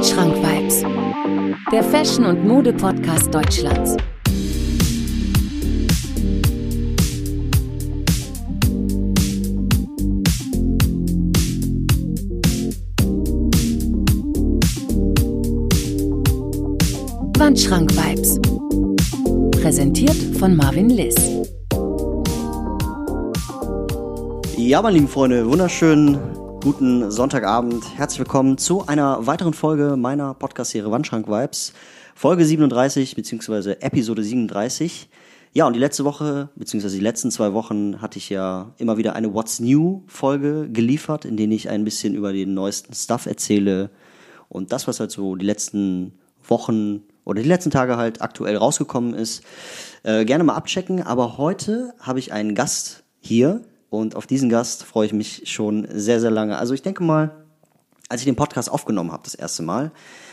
Wandschrank Vibes, der Fashion- und Mode-Podcast Deutschlands. Wandschrank Vibes. Präsentiert von Marvin Liss. Ja, meine lieben Freunde, wunderschönen guten Sonntagabend. Herzlich willkommen zu einer weiteren Folge meiner Podcast-Serie Wandschrank Vibes. Folge 37 beziehungsweise Episode 37. Ja, und die letzte Woche, beziehungsweise die letzten zwei Wochen hatte ich ja immer wieder eine What's New Folge geliefert, in denen ich ein bisschen über den neuesten Stuff erzähle und das, was halt so die letzten Wochen oder die letzten Tage halt aktuell rausgekommen ist, äh, gerne mal abchecken. Aber heute habe ich einen Gast hier und auf diesen Gast freue ich mich schon sehr, sehr lange. Also ich denke mal, als ich den Podcast aufgenommen habe, das erste Mal,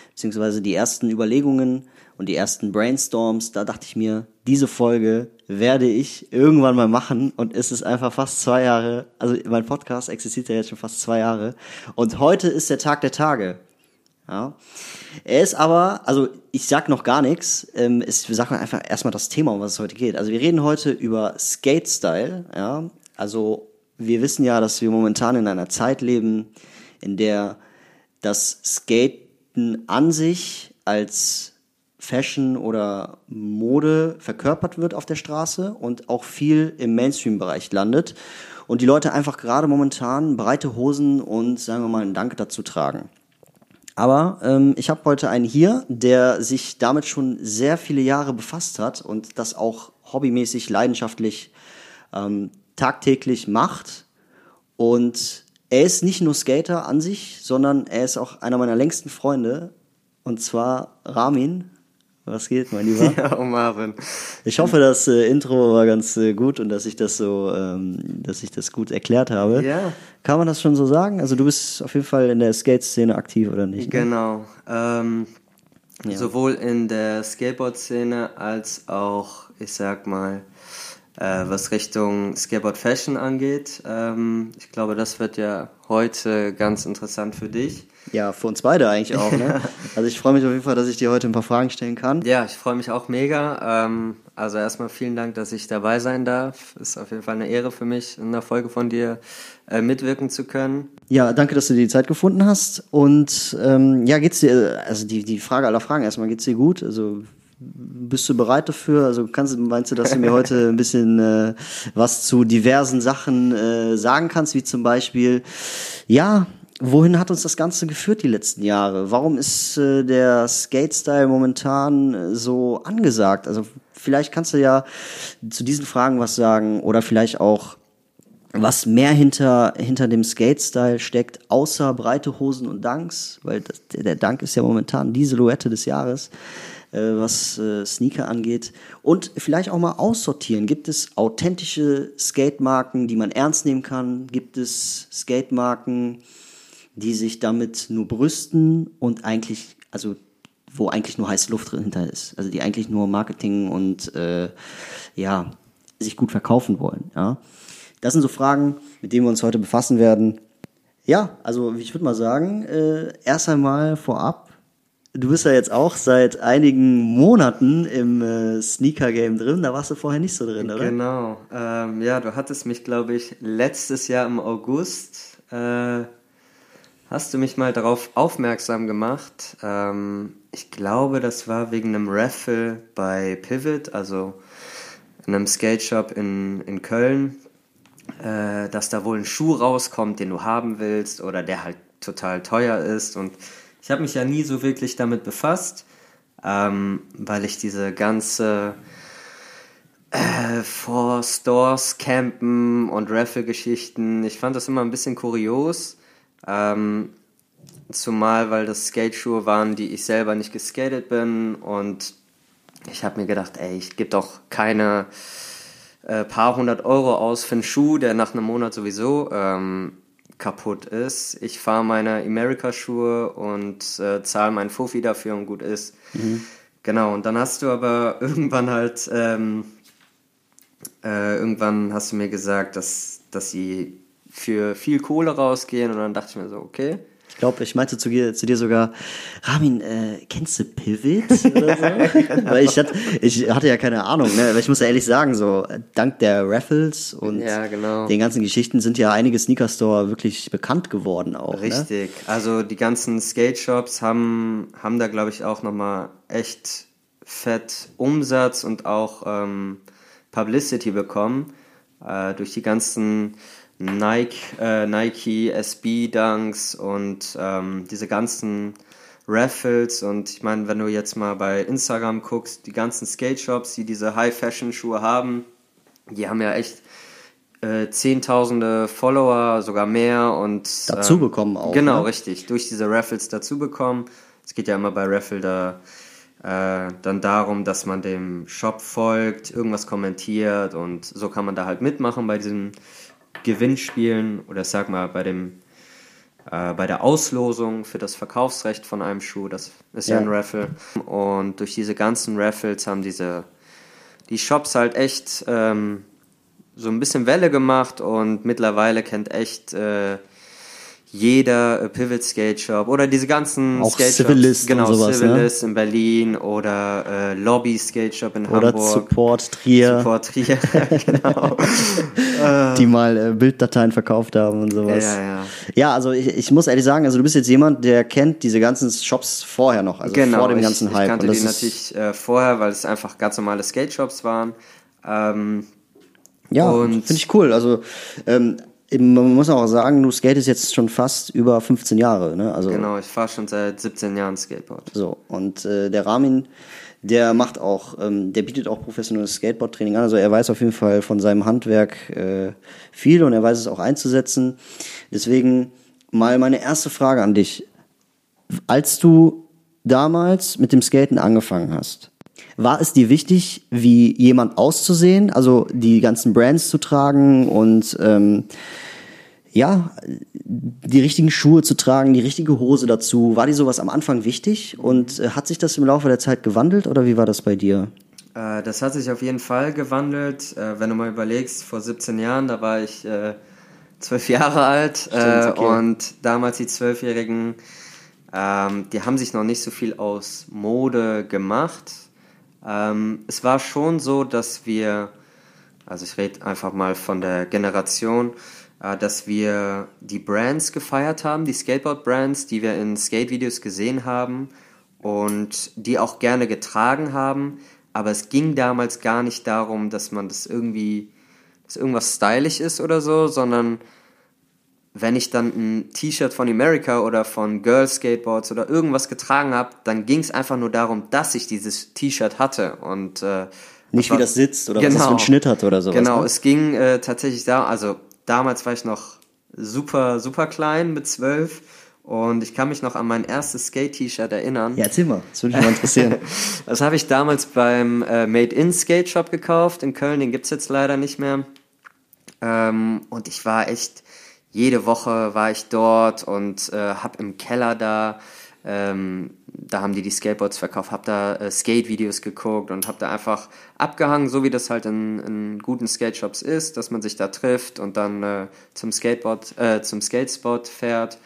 beziehungsweise die ersten Überlegungen und die ersten Brainstorms, da dachte ich mir, diese Folge werde ich irgendwann mal machen und es ist einfach fast zwei Jahre, also mein Podcast existiert ja jetzt schon fast zwei Jahre und heute ist der Tag der Tage. Ja. Er ist aber, also ich sag noch gar nichts, ähm, ist, wir sagen einfach erstmal das Thema, um was es heute geht. Also wir reden heute über Skate Style, ja. Also wir wissen ja, dass wir momentan in einer Zeit leben, in der das Skaten an sich als Fashion oder Mode verkörpert wird auf der Straße und auch viel im Mainstream-Bereich landet. Und die Leute einfach gerade momentan breite Hosen und sagen wir mal einen Dank dazu tragen. Aber ähm, ich habe heute einen hier, der sich damit schon sehr viele Jahre befasst hat und das auch hobbymäßig, leidenschaftlich ähm, tagtäglich macht. Und er ist nicht nur Skater an sich, sondern er ist auch einer meiner längsten Freunde. Und zwar Ramin. Was geht, mein Lieber? Ja, oh Marvin. Ich hoffe, das äh, Intro war ganz äh, gut und dass ich das so, ähm, dass ich das gut erklärt habe. Ja. Kann man das schon so sagen? Also du bist auf jeden Fall in der Skate-Szene aktiv, oder nicht? ne? Genau. Ähm, Ja. Sowohl in der Skateboard-Szene als auch, ich sag mal, was Richtung Skateboard-Fashion angeht. Ähm, ich glaube, das wird ja heute ganz interessant für dich. Ja, für uns beide eigentlich auch. Ne? Also ich freue mich auf jeden Fall, dass ich dir heute ein paar Fragen stellen kann. Ja, ich freue mich auch mega. Ähm, also erstmal vielen Dank, dass ich dabei sein darf. Ist auf jeden Fall eine Ehre für mich, in einer Folge von dir äh, mitwirken zu können. Ja, danke, dass du dir die Zeit gefunden hast. Und ähm, ja, geht's dir, also die, die Frage aller Fragen erstmal, geht's dir gut? Also bist du bereit dafür? Also kannst, meinst du, dass du mir heute ein bisschen äh, was zu diversen Sachen äh, sagen kannst, wie zum Beispiel, ja, wohin hat uns das Ganze geführt die letzten Jahre? Warum ist äh, der Skate-Style momentan äh, so angesagt? Also vielleicht kannst du ja zu diesen Fragen was sagen oder vielleicht auch was mehr hinter, hinter dem Skate-Style steckt, außer breite Hosen und Dunks, weil das, der, Dunk ist ja momentan die Silhouette des Jahres, was äh, Sneaker angeht. Und vielleicht auch mal aussortieren. Gibt es authentische Skate-Marken, die man ernst nehmen kann? Gibt es Skate-Marken, die sich damit nur brüsten und eigentlich, also wo eigentlich nur heiße Luft drin ist? Also die eigentlich nur Marketing und äh, ja, sich gut verkaufen wollen, ja. Das sind so Fragen, mit denen wir uns heute befassen werden. Ja, also ich würde mal sagen, äh, erst einmal vorab, du bist ja jetzt auch seit einigen Monaten im äh, Sneaker-Game drin, da warst du vorher nicht so drin, oder? Genau. Ähm, ja, du hattest mich, glaube ich, letztes Jahr im August, äh, hast du mich mal darauf aufmerksam gemacht. Ähm, ich glaube, das war wegen einem Raffle bei Pivot, also in einem Skate Shop in, in Köln, äh, dass da wohl ein Schuh rauskommt, den du haben willst oder der halt total teuer ist. Und ich habe mich ja nie so wirklich damit befasst, ähm, weil ich diese ganze äh, vor Stores campen und Raffle-Geschichten, ich fand das immer ein bisschen kurios. Ähm, zumal, weil das Skateschuhe waren, die ich selber nicht geskatet bin und ich habe mir gedacht, ey, ich gebe doch keine äh, paar hundert Euro aus für einen Schuh, der nach einem Monat sowieso ähm, kaputt ist. Ich fahre meine America-Schuhe und äh, zahle meinen Fuffi dafür und gut ist. Genau, und dann hast du aber irgendwann halt, ähm, äh, irgendwann hast du mir gesagt, dass, dass sie für viel Kohle rausgehen und dann dachte ich mir so, okay. Ich glaube, ich meinte zu dir, zu dir sogar, Ramin, äh, kennst du Pivot oder so? Weil ich hatte, ich hatte ja keine Ahnung, ne? Aber ich muss ja ehrlich sagen, so dank der Raffles und Ja, genau. den ganzen Geschichten sind ja einige Sneaker-Store wirklich bekannt geworden auch. Ne? Richtig. Also die ganzen Skate-Shops haben, haben da, glaube ich, auch nochmal echt fett Umsatz und auch ähm, Publicity bekommen. Äh, durch die ganzen Nike, äh, Nike SB Dunks und ähm, diese ganzen Raffles und ich meine, wenn du jetzt mal bei Instagram guckst, die ganzen Skate Shops, die diese High Fashion Schuhe haben, die haben ja echt äh, zehntausende Follower, sogar mehr und Dazu ähm, bekommen auch, Genau, ne? richtig. Durch diese Raffles dazu bekommen. Es geht ja immer bei Raffle da äh, dann darum, dass man dem Shop folgt, irgendwas kommentiert und so kann man da halt mitmachen bei diesen Gewinnspielen oder sag mal bei dem äh, bei der Auslosung für das Verkaufsrecht von einem Schuh, das ist ja, Ja. ein Raffle. Und durch diese ganzen Raffles haben diese die Shops halt echt ähm, so ein bisschen Welle gemacht und mittlerweile kennt echt äh, jeder äh, Pivot Skate Shop oder diese ganzen Auch Skate Civilist und genau, sowas, ne? Civilist in Berlin oder äh, Lobby Skate Shop in Oder Hamburg. Support Trier, Support Trier, genau. die mal äh, Bilddateien verkauft haben und sowas. Ja, ja. Ja, also ich, ich muss ehrlich sagen, also du bist jetzt jemand, der kennt diese ganzen Shops vorher noch, also genau, vor dem ich, ganzen Hype. Ich kannte die natürlich äh, vorher, weil es einfach ganz normale Skate Shops waren. Ähm, Ja, Und- finde ich cool. Also ähm, man muss auch sagen, du skatest jetzt schon fast über 15 Jahre, ne? Also genau, ich fahre schon seit 17 Jahren Skateboard. so und äh, der Ramin, der macht auch, ähm, der bietet auch professionelles Skateboard-Training an. Also er weiß auf jeden Fall von seinem Handwerk äh, viel und er weiß es auch einzusetzen. Deswegen mal meine erste Frage an dich: Als du damals mit dem Skaten angefangen hast, war es dir wichtig, wie jemand auszusehen, also die ganzen Brands zu tragen und ähm, ja, die richtigen Schuhe zu tragen, die richtige Hose dazu? War dir sowas am Anfang wichtig und äh, hat sich das im Laufe der Zeit gewandelt oder wie war das bei dir? Äh, das hat sich auf jeden Fall gewandelt. Äh, wenn du mal überlegst, vor 17 Jahren, da war ich äh, zwölf Jahre alt äh, okay. und damals die Zwölfjährigen, ähm, die haben sich noch nicht so viel aus Mode gemacht. Ähm, es war schon so, dass wir, also ich rede einfach mal von der Generation, äh, dass wir die Brands gefeiert haben, die Skateboard-Brands, die wir in Skate-Videos gesehen haben und die auch gerne getragen haben. Aber es ging damals gar nicht darum, dass man das irgendwie, dass irgendwas stylisch ist oder so, sondern wenn ich dann ein T-Shirt von America oder von Girl Skateboards oder irgendwas getragen habe, dann ging es einfach nur darum, dass ich dieses T-Shirt hatte und äh, Nicht wie war- das sitzt oder was das für einen Schnitt hat oder sowas. Genau, ne? es ging äh, tatsächlich da, also damals war ich noch super, super klein mit zwölf und ich kann mich noch an mein erstes Skate-T-Shirt erinnern. Ja, erzähl mal, das würde mich mal interessieren. Das habe ich damals beim äh, Made in Skate Shop gekauft in Köln, den gibt's jetzt leider nicht mehr. Ähm, und ich war echt, jede Woche war ich dort und äh, hab im Keller da, ähm, da haben die die Skateboards verkauft, hab da äh, Skate-Videos geguckt und hab da einfach abgehangen, so wie das halt in, in guten Skate-Shops ist, dass man sich da trifft und dann äh, zum Skateboard, äh, zum Skatespot fährt.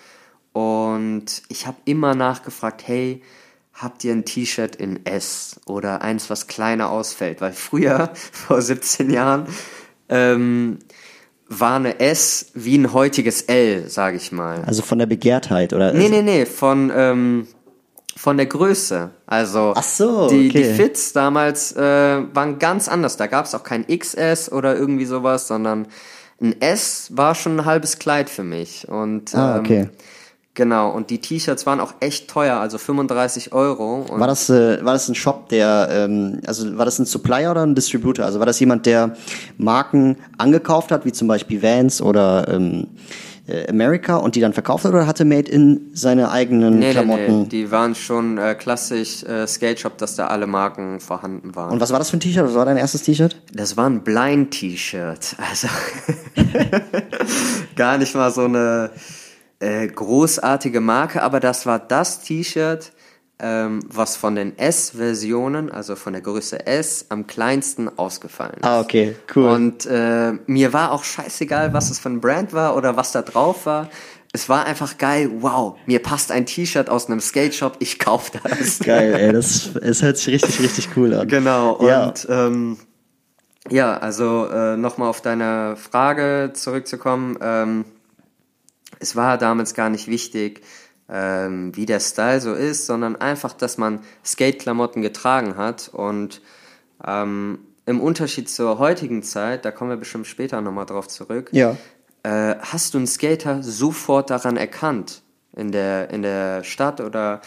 Und ich habe immer nachgefragt, hey, habt ihr ein T-Shirt in S oder eins, was kleiner ausfällt? Weil früher, vor 17 Jahren, ähm, war eine S wie ein heutiges L, sage ich mal. Also von der Begehrtheit oder? Nee, nee, nee, von, ähm, von der Größe. Also Ach so, die, die okay. Fits damals äh, waren ganz anders. Da gab es auch kein XS oder irgendwie sowas, sondern ein S war schon ein halbes Kleid für mich. Und Ah, okay. ähm, genau, und die T-Shirts waren auch echt teuer, also 35 Euro. War das, äh, war das ein Shop, der, ähm, also war das ein Supplier oder ein Distributor? Also war das jemand, der Marken angekauft hat, wie zum Beispiel Vans oder ähm, äh, America und die dann verkauft hat oder hatte Made in seine eigenen Nee, nee, Klamotten? nee, die waren schon äh, klassisch äh, Skate Shop, dass da alle Marken vorhanden waren. Und was war das für ein T-Shirt? Was war dein erstes T-Shirt? Das war ein Blind-T-Shirt. Also gar nicht mal so eine äh, großartige Marke, aber das war das T-Shirt, ähm, was von den S-Versionen, also von der Größe S, am kleinsten ausgefallen ist. Ah, okay, cool. Und äh, mir war auch scheißegal, was es für ein Brand war oder was da drauf war. es war einfach geil. Wow, mir passt ein T-Shirt aus einem Skate Shop, ich kauf das. Geil, ey, das, es hört sich richtig, richtig cool an. Genau, und Ja. ähm, ja, also äh, nochmal auf deine Frage zurückzukommen. Ähm, es war damals gar nicht wichtig, ähm, wie der Style so ist, sondern einfach, dass man Skate-Klamotten getragen hat. Und ähm, im Unterschied zur heutigen Zeit, da kommen wir bestimmt später nochmal drauf zurück, Ja. äh, hast du einen Skater sofort daran erkannt in der, in der Stadt oder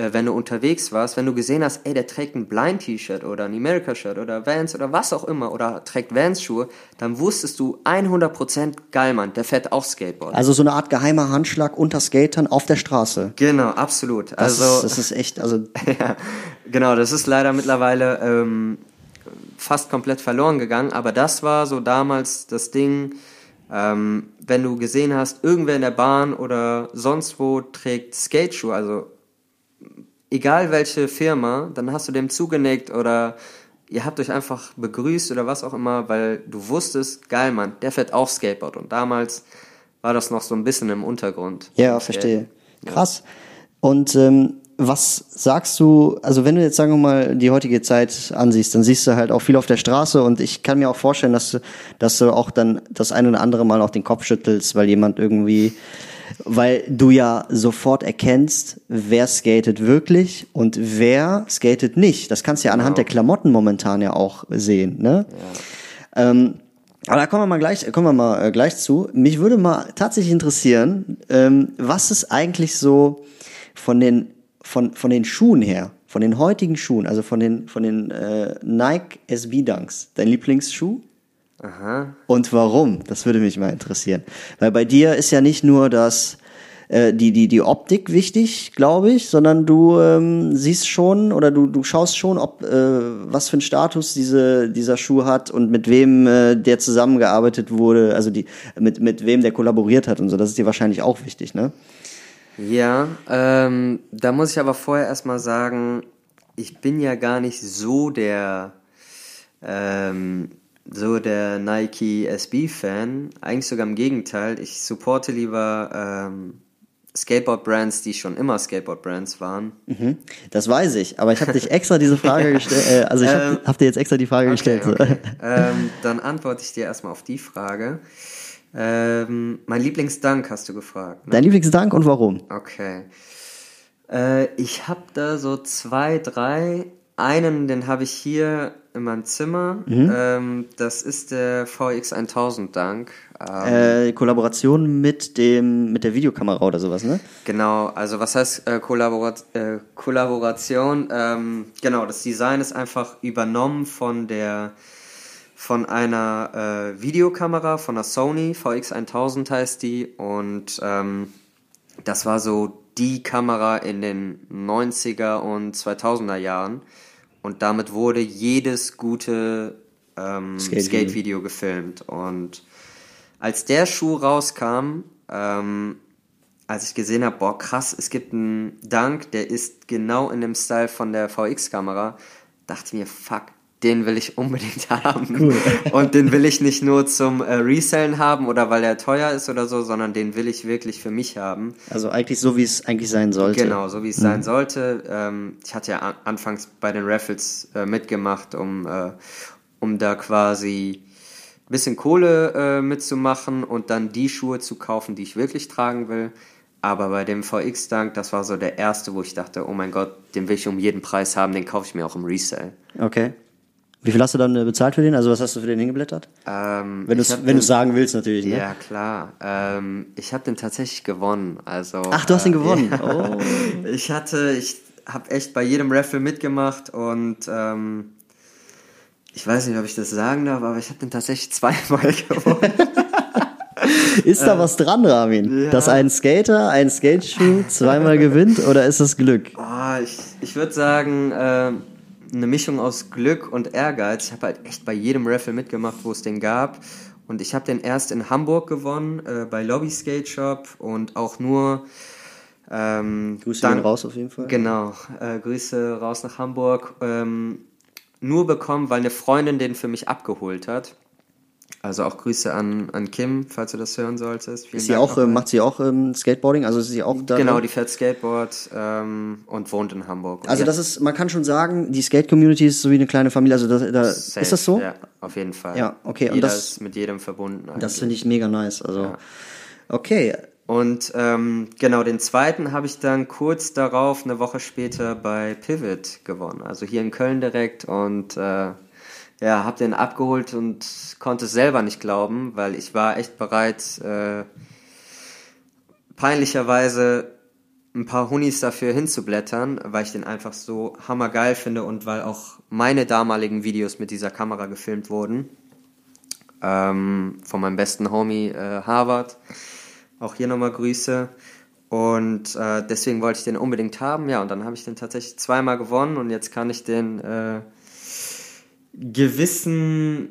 äh, wenn du unterwegs warst, wenn du gesehen hast, ey, der trägt ein Blind-T-Shirt oder ein America-Shirt oder Vans oder was auch immer oder trägt Vans-Schuhe, dann wusstest du 100% geil, Mann, der fährt auch Skateboard. Also so eine Art geheimer Handschlag unter Skatern auf der Straße. genau, absolut. Das, also, ist, das ist echt, also ja, genau, das ist leider mittlerweile ähm, fast komplett verloren gegangen, aber das war so damals das Ding, ähm, wenn du gesehen hast, irgendwer in der Bahn oder sonst wo trägt Skateschuhe, also egal welche Firma, dann hast du dem zugenickt oder ihr habt euch einfach begrüßt oder was auch immer, weil du wusstest, geil, Mann, der fährt auch Skateboard und damals war das noch so ein bisschen im Untergrund. Ja, verstehe. Skate. Krass. Und ähm, was sagst du, also wenn du jetzt sagen wir mal die heutige Zeit ansiehst, dann siehst du halt auch viel auf der Straße und ich kann mir auch vorstellen, dass du, dass du auch dann das eine oder andere Mal auch den Kopf schüttelst, weil jemand irgendwie, weil du ja sofort erkennst, wer skatet wirklich und wer skatet nicht. Das kannst du ja anhand der Klamotten momentan ja auch sehen, ne? Ähm, aber da kommen wir mal gleich, kommen wir mal äh, gleich zu. Mich würde mal tatsächlich interessieren, ähm, was ist eigentlich so von den von von den Schuhen her, von den heutigen Schuhen, also von den von den äh, Nike SB Dunks, dein Lieblingsschuh? Aha. Und warum? Das würde mich mal interessieren. Weil bei dir ist ja nicht nur das äh, die die die Optik wichtig, glaube ich, sondern du ähm, siehst schon oder du du schaust schon, ob äh, was für einen Status diese dieser Schuh hat und mit wem äh, der zusammengearbeitet wurde, also die mit mit wem der kollaboriert hat und so. Das ist dir wahrscheinlich auch wichtig, ne? Ja, ähm, da muss ich aber vorher erstmal sagen, ich bin ja gar nicht so der, ähm, so der Nike SB-Fan. Eigentlich sogar im Gegenteil. Ich supporte lieber ähm, Skateboard-Brands, die schon immer Skateboard-Brands waren. Mhm. Das weiß ich, aber ich habe dich extra diese Frage gestellt, äh, also ich habe Ähm, hab dir jetzt extra die Frage gestellt. so. Okay. ähm, dann antworte ich dir erstmal auf die Frage. Ähm, mein Lieblingsdank hast du gefragt. Ne? Dein Lieblingsdank und warum? Okay. Äh, ich habe da so zwei, drei. Einen, den habe ich hier in meinem Zimmer. Mhm. Ähm, das ist der VX1000 Dank. Ähm, Äh, Kollaboration mit dem mit der Videokamera oder sowas, ne? Genau, also was heißt äh, Kollaborat äh, Kollaboration? Ähm, genau, das Design ist einfach übernommen von der von einer äh, Videokamera von der Sony VX1000 heißt die und ähm, das war so die Kamera in den 90er und 2000er Jahren und damit wurde jedes gute ähm, Skate-Video. Skate-Video gefilmt und als der Schuh rauskam, ähm, als ich gesehen habe, boah krass, es gibt einen Dunk, der ist genau in dem Style von der VX-Kamera, dachte ich mir, fuck, den will ich unbedingt haben. Und den will ich nicht nur zum äh, Resellen haben oder weil er teuer ist oder so, sondern den will ich wirklich für mich haben. Also eigentlich so, wie es eigentlich sein sollte. Genau, so wie es sein sollte. Ähm, ich hatte ja an, anfangs bei den Raffles äh, mitgemacht, um, äh, um da quasi ein bisschen Kohle äh, mitzumachen und dann die Schuhe zu kaufen, die ich wirklich tragen will. Aber bei dem VX-Dank, das war so der erste, wo ich dachte, oh mein Gott, den will ich um jeden Preis haben, den kaufe ich mir auch im Resell. Okay. Wie viel hast du dann äh, bezahlt für den? Also was hast du für den hingeblättert? Ähm, Wenn du wenn den- sagen willst natürlich, ne? Ja, klar. Ähm, ich habe den tatsächlich gewonnen. Also, Ach, du hast ihn äh, gewonnen. Ja. Oh. Ich hatte, ich habe echt bei jedem Raffle mitgemacht und ähm, ich weiß nicht, ob ich das sagen darf, aber ich habe den tatsächlich zweimal gewonnen. Ist da was dran, Ramin? Äh, ja. Dass ein Skater einen Skateschuh zweimal gewinnt oder ist das Glück? oh, ich ich würde sagen, ähm, eine Mischung aus Glück und Ehrgeiz. Ich habe halt echt bei jedem Raffle mitgemacht, wo es den gab. Und ich habe den erst in Hamburg gewonnen, äh, bei Lobby Skate Shop und auch nur ähm, Grüße gehen raus auf jeden Fall. Genau, äh, Grüße raus nach Hamburg. Ähm, nur bekommen, weil eine Freundin den für mich abgeholt hat. Also auch Grüße an, an Kim, falls du das hören solltest. Vielen Ist sie Dank auch, äh, nochmal. macht sie auch ähm, Skateboarding? Also ist sie auch da? Genau, die fährt Skateboard ähm, und wohnt in Hamburg. Und Also das ist, man kann schon sagen, die Skate-Community ist so wie eine kleine Familie. Also da, da, Safe, ist das so? Ja, auf jeden Fall. Ja, okay, und Jeder das- ist mit jedem verbunden. Das eigentlich. finde ich mega nice. Also okay, Und ähm, genau, den zweiten habe ich dann kurz darauf, eine Woche später, bei Pivot gewonnen. Also hier in Köln direkt und äh, ja, habe den abgeholt und konnte es selber nicht glauben, weil ich war echt bereit, äh, peinlicherweise ein paar Hunis dafür hinzublättern, weil ich den einfach so hammergeil finde und weil auch meine damaligen Videos mit dieser Kamera gefilmt wurden. Ähm, von meinem besten Homie äh, Harvard. Auch hier nochmal Grüße. Und äh, deswegen wollte ich den unbedingt haben. Ja, und dann habe ich den tatsächlich zweimal gewonnen und jetzt kann ich den äh, gewissenhaft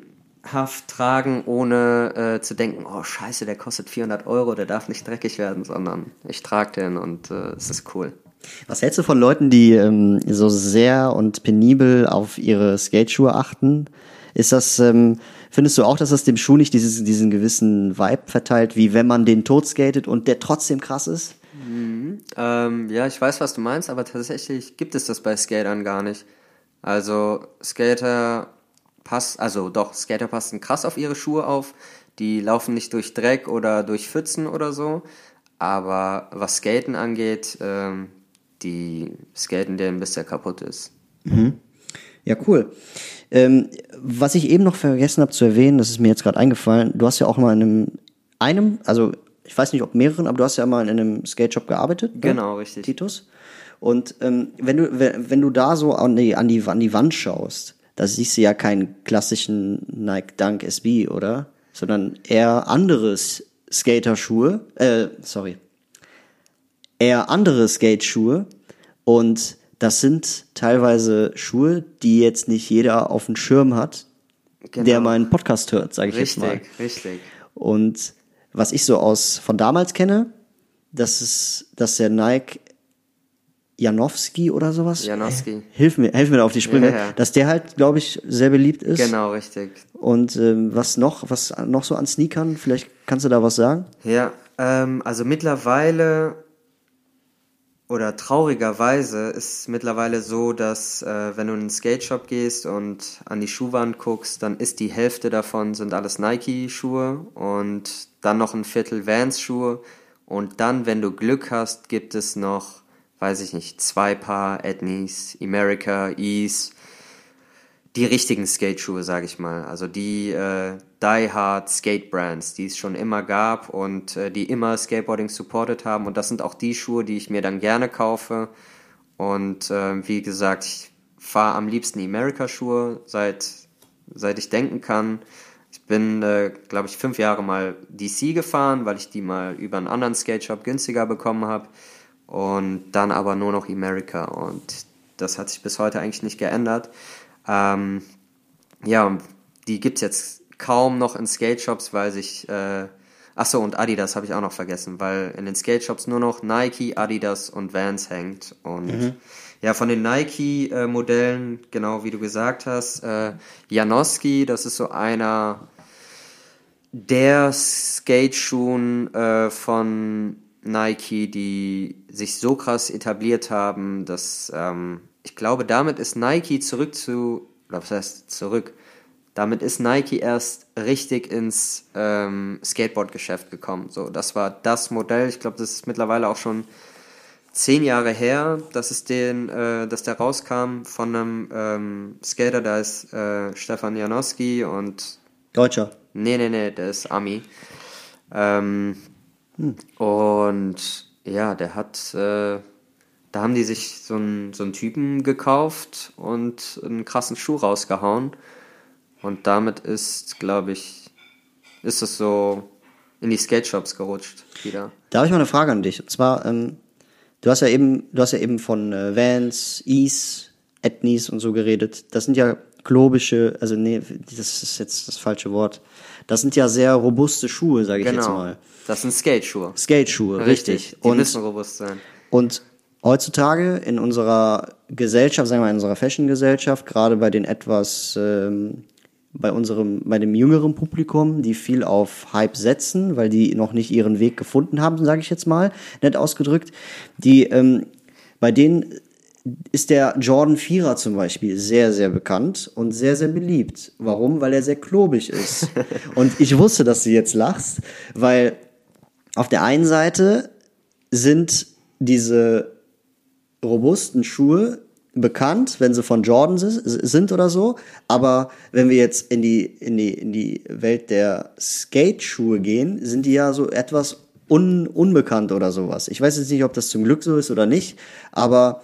tragen, ohne äh, zu denken, oh scheiße, der kostet 400 Euro, der darf nicht dreckig werden, sondern ich trage den und äh, es ist cool. was hältst du von Leuten, die ähm, so sehr und penibel auf ihre Skateschuhe achten? Ist das, ähm, findest du auch, dass das dem Schuh nicht dieses, diesen gewissen Vibe verteilt, wie wenn man den tot skatet und der trotzdem krass ist? Ähm, ja, ich weiß, was du meinst, aber tatsächlich gibt es das bei Skatern gar nicht. Also Skater passt, also doch, Skater passen krass auf ihre Schuhe auf. Die laufen nicht durch Dreck oder durch Pfützen oder so. Aber was Skaten angeht, ähm, die skaten den, bis der kaputt ist. Ja, cool. Ähm, was ich eben noch vergessen habe zu erwähnen, das ist mir jetzt gerade eingefallen, du hast ja auch mal in einem, einem, also ich weiß nicht ob mehreren, aber du hast ja mal in einem Skate Shop gearbeitet. ne? Genau, richtig. Titus. Und ähm, wenn du wenn, du da so an die, an die an die Wand schaust, da siehst du ja keinen klassischen Nike Dunk SB, oder? Sondern eher anderes Skaterschuhe, äh, sorry, eher andere Skateschuhe und das sind teilweise Schuhe, die jetzt nicht jeder auf dem Schirm hat, der Genau. meinen Podcast hört, sage ich jetzt mal. Richtig, richtig. Und was ich so aus von damals kenne, das ist, dass der Nike Janowski oder sowas. Janowski. Äh, Hilf mir, hilf mir da auf die Sprünge. Ja, ja. Dass der halt, glaube ich, sehr beliebt ist. Genau, richtig. Und ähm, was noch, was noch so an Sneakern? Vielleicht kannst du da was sagen? Ja, ähm, also mittlerweile oder traurigerweise ist es mittlerweile so, dass äh, wenn du in einen Skate Shop gehst und an die Schuhwand guckst, dann ist die Hälfte davon sind alles Nike-Schuhe und dann noch ein Viertel Vans-Schuhe und dann, wenn du Glück hast, gibt es noch, weiß ich nicht, zwei Paar Etnies, America, Ease, die richtigen Skate-Schuhe, sage ich mal. Also die äh, Die Hard Skate Brands, die es schon immer gab und äh, die immer Skateboarding supported haben. Und das sind auch die Schuhe, die ich mir dann gerne kaufe. Und äh, wie gesagt, ich fahre am liebsten America-Schuhe, seit, seit ich denken kann. Ich bin, äh, glaube ich, fünf Jahre mal DC gefahren, weil ich die mal über einen anderen Skate Shop günstiger bekommen habe. Und dann aber nur noch America. Und das hat sich bis heute eigentlich nicht geändert. Ähm, ja, die gibt's jetzt kaum noch in Skate-Shops, weil sich, äh, ach so, und Adidas habe ich auch noch vergessen, weil in den Skate-Shops nur noch Nike, Adidas und Vans hängt. Und ja, von den Nike-Modellen, genau wie du gesagt hast, äh, Janowski, das ist so einer der Skate-Schuhen äh, von Nike, die sich so krass etabliert haben, dass ähm, ich glaube, damit ist Nike zurück zu, oder was heißt zurück? Damit ist Nike erst richtig ins ähm, Skateboard-Geschäft gekommen. So, das war das Modell. Ich glaube, das ist mittlerweile auch schon zehn Jahre her, dass es den, äh, dass der rauskam von einem ähm, Skater, da ist äh, Stefan Janowski und Deutscher. Nee, nee, nee, der ist Ami. Ähm, Und ja, der hat, äh, da haben die sich so einen, so einen Typen gekauft und einen krassen Schuh rausgehauen. Und damit ist, glaube ich, ist es so in die Skate Shops gerutscht wieder. Da habe ich mal eine Frage an dich. Und zwar, ähm, du hast ja eben, du hast ja eben von äh, Vans, Ease, Ethnies und so geredet. Das sind ja globische, also nee, das ist jetzt das falsche Wort. Das sind ja sehr robuste Schuhe, sage ich jetzt Genau. mal. Das sind Skate-Schuhe. Skate-Schuhe, richtig. Die Und, müssen robust sein. und heutzutage in unserer Gesellschaft, sagen wir mal in unserer Fashion-Gesellschaft, gerade bei den etwas ähm, bei unserem, bei dem jüngeren Publikum, die viel auf Hype setzen, weil die noch nicht ihren Weg gefunden haben, sage ich jetzt mal, nett ausgedrückt. Die, ähm, bei denen ist der Jordan Vierer zum Beispiel sehr, sehr bekannt und sehr, sehr beliebt. Warum? Weil er sehr klobig ist. und ich wusste, dass du jetzt lachst, weil auf der einen Seite sind diese robusten Schuhe bekannt, wenn sie von Jordan sind oder so. Aber wenn wir jetzt in die, in die, in die Welt der Skate-Schuhe gehen, sind die ja so etwas un, unbekannt oder sowas. Ich weiß jetzt nicht, ob das zum Glück so ist oder nicht, aber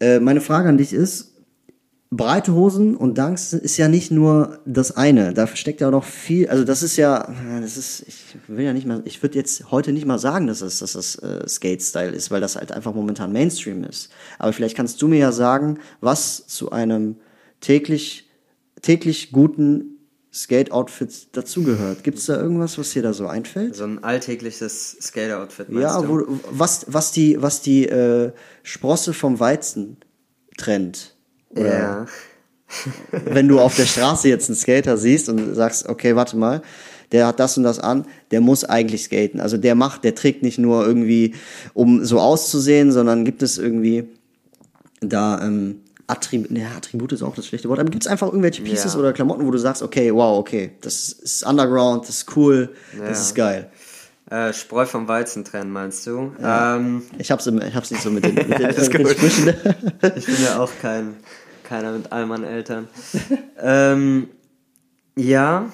äh, meine Frage an dich ist, breite Hosen und Dunks ist ja nicht nur das eine. Da steckt ja noch viel, also das ist ja, das ist, ich will ja nicht mal, ich würde jetzt heute nicht mal sagen, dass das, dass das äh, Skate-Style ist, weil das halt einfach momentan Mainstream ist. Aber vielleicht kannst du mir ja sagen, was zu einem täglich, täglich guten Skate-Outfit dazugehört. Gibt es da irgendwas, was dir da so einfällt? So ein alltägliches Skate-Outfit. Ja, wo, was, was die, was die äh, Sprosse vom Weizen trennt. Oder Ja. wenn du auf der Straße jetzt einen Skater siehst und sagst, okay, warte mal, der hat das und das an, der muss eigentlich skaten. Also der macht, der trägt nicht nur irgendwie, um so auszusehen, sondern gibt es irgendwie da ähm, Attribute, ne, Attribute ist auch das schlechte Wort, aber gibt es einfach irgendwelche Pieces Ja. oder Klamotten, wo du sagst, okay, wow, okay, das ist Underground, das ist cool, das Ja. ist geil. Äh, Spreu vom Weizen trennen, meinst du? Ähm, Ich hab's, im- ich hab's nicht so mit den, mit den, Alles mit. Sprüchen. ich bin ja auch kein, keiner mit all meinen Eltern. ähm, ja,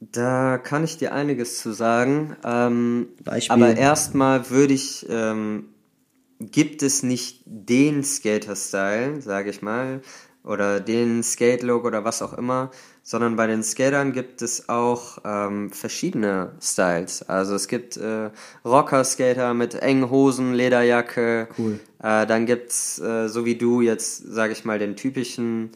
da kann ich dir einiges zu sagen. Ähm, aber erstmal würde ich, ähm, gibt es nicht den Skater-Style, sage ich mal, oder den Skate-Look oder was auch immer, sondern bei den Skatern gibt es auch ähm, verschiedene Styles. Also es gibt äh, Rocker-Skater mit engen Hosen, Lederjacke. Cool. Äh, dann gibt's äh, so wie du jetzt, sage ich mal, den typischen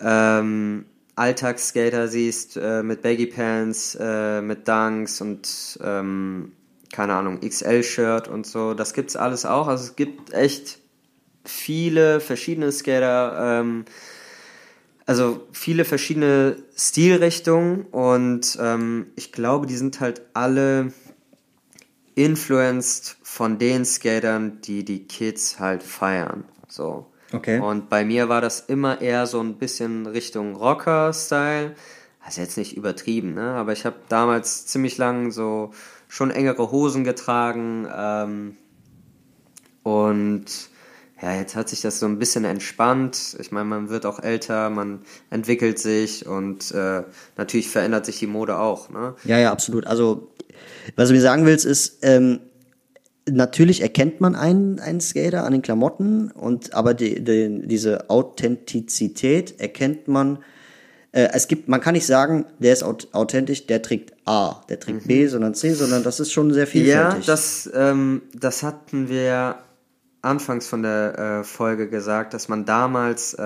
ähm, Alltagsskater siehst äh, mit Baggy Pants, äh, mit Dunks und ähm, keine Ahnung, XL-Shirt und so. Das gibt's alles auch. Also es gibt echt viele verschiedene Skater, ähm, also viele verschiedene Stilrichtungen und ähm, ich glaube, die sind halt alle influenced von den Skatern, die die Kids halt feiern. So. Okay. Und bei mir war das immer eher so ein bisschen Richtung Rocker-Style. Also jetzt nicht übertrieben, ne? Aber ich habe damals ziemlich lang so schon engere Hosen getragen. Ähm, und ja, jetzt hat sich das so ein bisschen entspannt. Ich meine, man wird auch älter, man entwickelt sich und äh, natürlich verändert sich die Mode auch, ne? Ja, ja, absolut. Also, was du mir sagen willst, ist, ähm, natürlich erkennt man einen, einen Skater an den Klamotten, und aber die, die, diese Authentizität erkennt man. Äh, es gibt, man kann nicht sagen, der ist aut- authentisch, der trägt A, der trägt B, sondern C, sondern das ist schon sehr Mhm. Ja, vielfältig. das, ähm, das hatten wir anfangs von der äh, Folge gesagt, dass man damals, äh,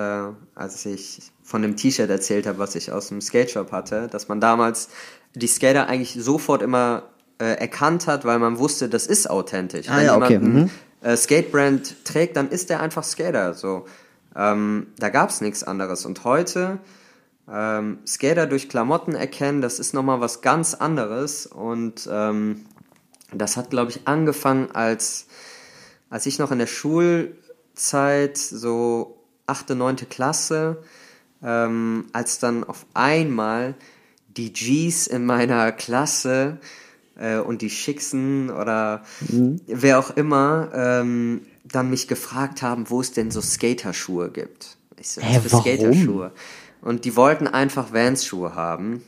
als ich von dem T-Shirt erzählt habe, was ich aus dem Skate Shop hatte, dass man damals die Skater eigentlich sofort immer äh, erkannt hat, weil man wusste, das ist authentisch. Ah, Wenn ja, okay, jemand mhm. äh, Skatebrand trägt, dann ist der einfach Skater. So, ähm, da gab's nichts anderes. Und heute ähm, Skater durch Klamotten erkennen, das ist nochmal was ganz anderes. Und ähm, das hat, glaube ich, angefangen, als, als ich noch in der Schulzeit, so achte, neunte Klasse, ähm, als dann auf einmal die Gs in meiner Klasse äh, und die Schicksen oder wer auch immer ähm, dann mich gefragt haben, wo es denn so Skaterschuhe gibt. Ich so, Hä, was für warum? Skaterschuhe? Und die wollten einfach Vans-Schuhe haben.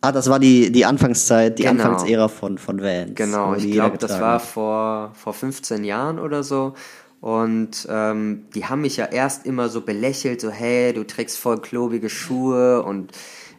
ah, das war die, die Anfangszeit, die Genau. Anfangsära von, von Vans. Genau, ich glaube, das war vor, vor 15 Jahren oder so. Und ähm, die haben mich ja erst immer so belächelt, so hey, du trägst voll klobige Schuhe und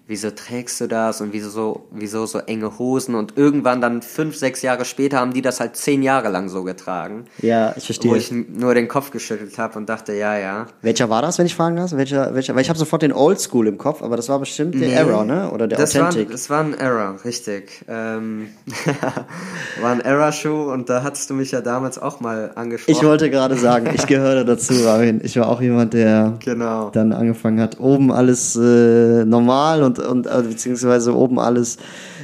wieso trägst du das und wieso so, wieso so enge Hosen und irgendwann dann fünf, sechs Jahre später haben die das halt zehn Jahre lang so getragen. Ja, ich verstehe. Wo ich nur den Kopf geschüttelt habe und dachte, ja, ja. Welcher war das, wenn ich fragen darf? Welcher, welcher, weil ich habe sofort den Oldschool im Kopf, aber das war bestimmt der Error, ne? Oder der das Authentic. War, das war ein Error, richtig. Ähm, war ein Error-Schuh und da hattest du mich ja damals auch mal angesprochen. Ich wollte gerade sagen, ich gehöre dazu, Ramin. Ich war auch jemand, der Genau. dann angefangen hat, oben alles äh, normal und, und äh, beziehungsweise oben alles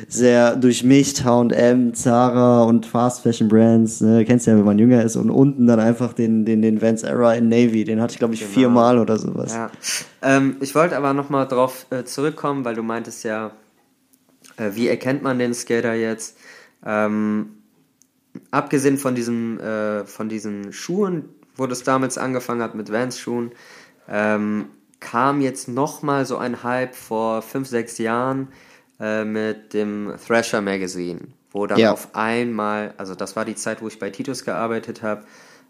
sehr durchmischt, H&M, Zara und Fast Fashion Brands, ne? kennst du ja, wenn man jünger ist und unten dann einfach den, den, den Vans Era in Navy, den hatte ich glaube ich viermal oder sowas. Ja. Ähm, ich wollte aber nochmal drauf äh, zurückkommen, weil du meintest ja, äh, wie erkennt man den Skater jetzt? Ähm, abgesehen von diesen, äh, von diesen Schuhen, wo das damals angefangen hat mit Vans-Schuhen, ähm, kam jetzt nochmal so ein Hype vor fünf, sechs Jahren äh, mit dem Thrasher Magazine, wo dann Ja. auf einmal, also das war die Zeit, wo ich bei Titus gearbeitet habe,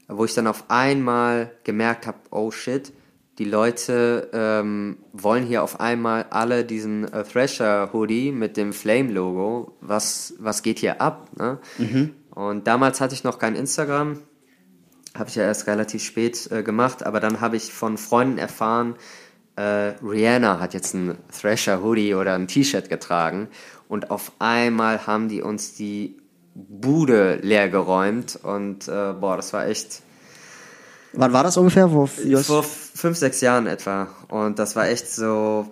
wo ich dann auf einmal gemerkt habe, oh shit, die Leute ähm, wollen hier auf einmal alle diesen äh, Thrasher Hoodie mit dem Flame Logo. Was, was geht hier ab? Ne? Und damals hatte ich noch kein Instagram, habe ich ja erst relativ spät äh, gemacht, aber dann habe ich von Freunden erfahren, äh, Rihanna hat jetzt ein Thrasher Hoodie oder ein T-Shirt getragen und auf einmal haben die uns die Bude leer geräumt und äh, boah, das war echt Wann war das ungefähr? Wo, vor fünf, sechs Jahren etwa und das war echt so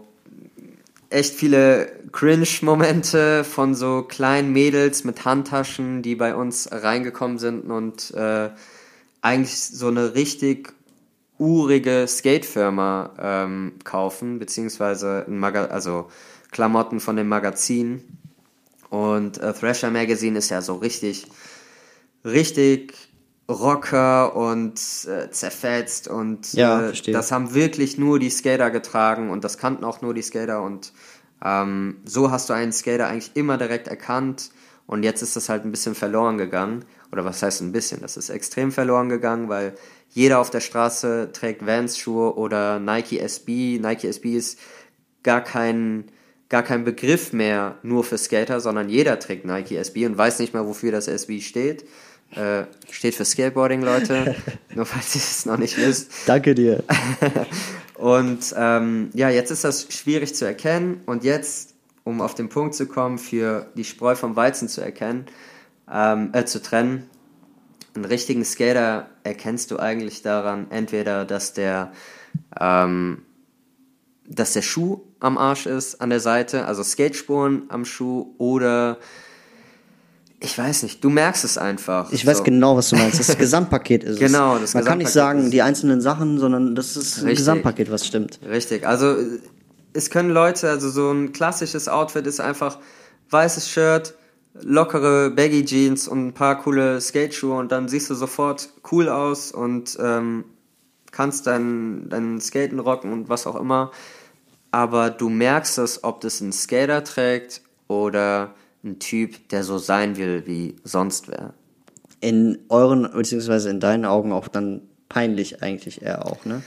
echt viele Cringe-Momente von so kleinen Mädels mit Handtaschen, die bei uns reingekommen sind und äh, eigentlich so eine richtig urige Skatefirma ähm, kaufen, beziehungsweise ein Maga also Klamotten von dem Magazin. Und äh, Thrasher Magazine ist ja so richtig, richtig Rocker und äh, zerfetzt und Ja, äh, das haben wirklich nur die Skater getragen und das kannten auch nur die Skater und ähm, so hast du einen Skater eigentlich immer direkt erkannt und jetzt ist das halt ein bisschen verloren gegangen. Oder was heißt ein bisschen? Das ist extrem verloren gegangen, weil jeder auf der Straße trägt Vans-Schuhe oder Nike SB. Nike SB ist gar kein, gar kein Begriff mehr nur für Skater, sondern jeder trägt Nike SB und weiß nicht mal, wofür das SB steht. Äh, steht für Skateboarding, Leute. nur falls ihr es noch nicht wisst. Danke dir. Und ähm, ja, jetzt ist das schwierig zu erkennen. Und jetzt, um auf den Punkt zu kommen, für die Spreu vom Weizen zu erkennen, ähm, äh, zu trennen, einen richtigen Skater erkennst du eigentlich daran, entweder, dass der, ähm, dass der Schuh am Arsch ist, an der Seite, also Skatespuren am Schuh, oder ich weiß nicht, du merkst es einfach. Ich weiß So. genau, was du meinst. Das Gesamtpaket ist es. Genau, das Man kann nicht sagen, die einzelnen Sachen, sondern das ist ein Richtig. Gesamtpaket, was stimmt. Richtig, also es können Leute, also so ein klassisches Outfit ist einfach weißes Shirt, lockere Baggy Jeans und ein paar coole Skateschuhe und dann siehst du sofort cool aus und ähm, kannst dein, dein Skaten rocken und was auch immer. Aber du merkst es, ob das ein Skater trägt oder ein Typ, der so sein will wie sonst wer. In euren, beziehungsweise in deinen Augen auch dann peinlich eigentlich eher auch, ne?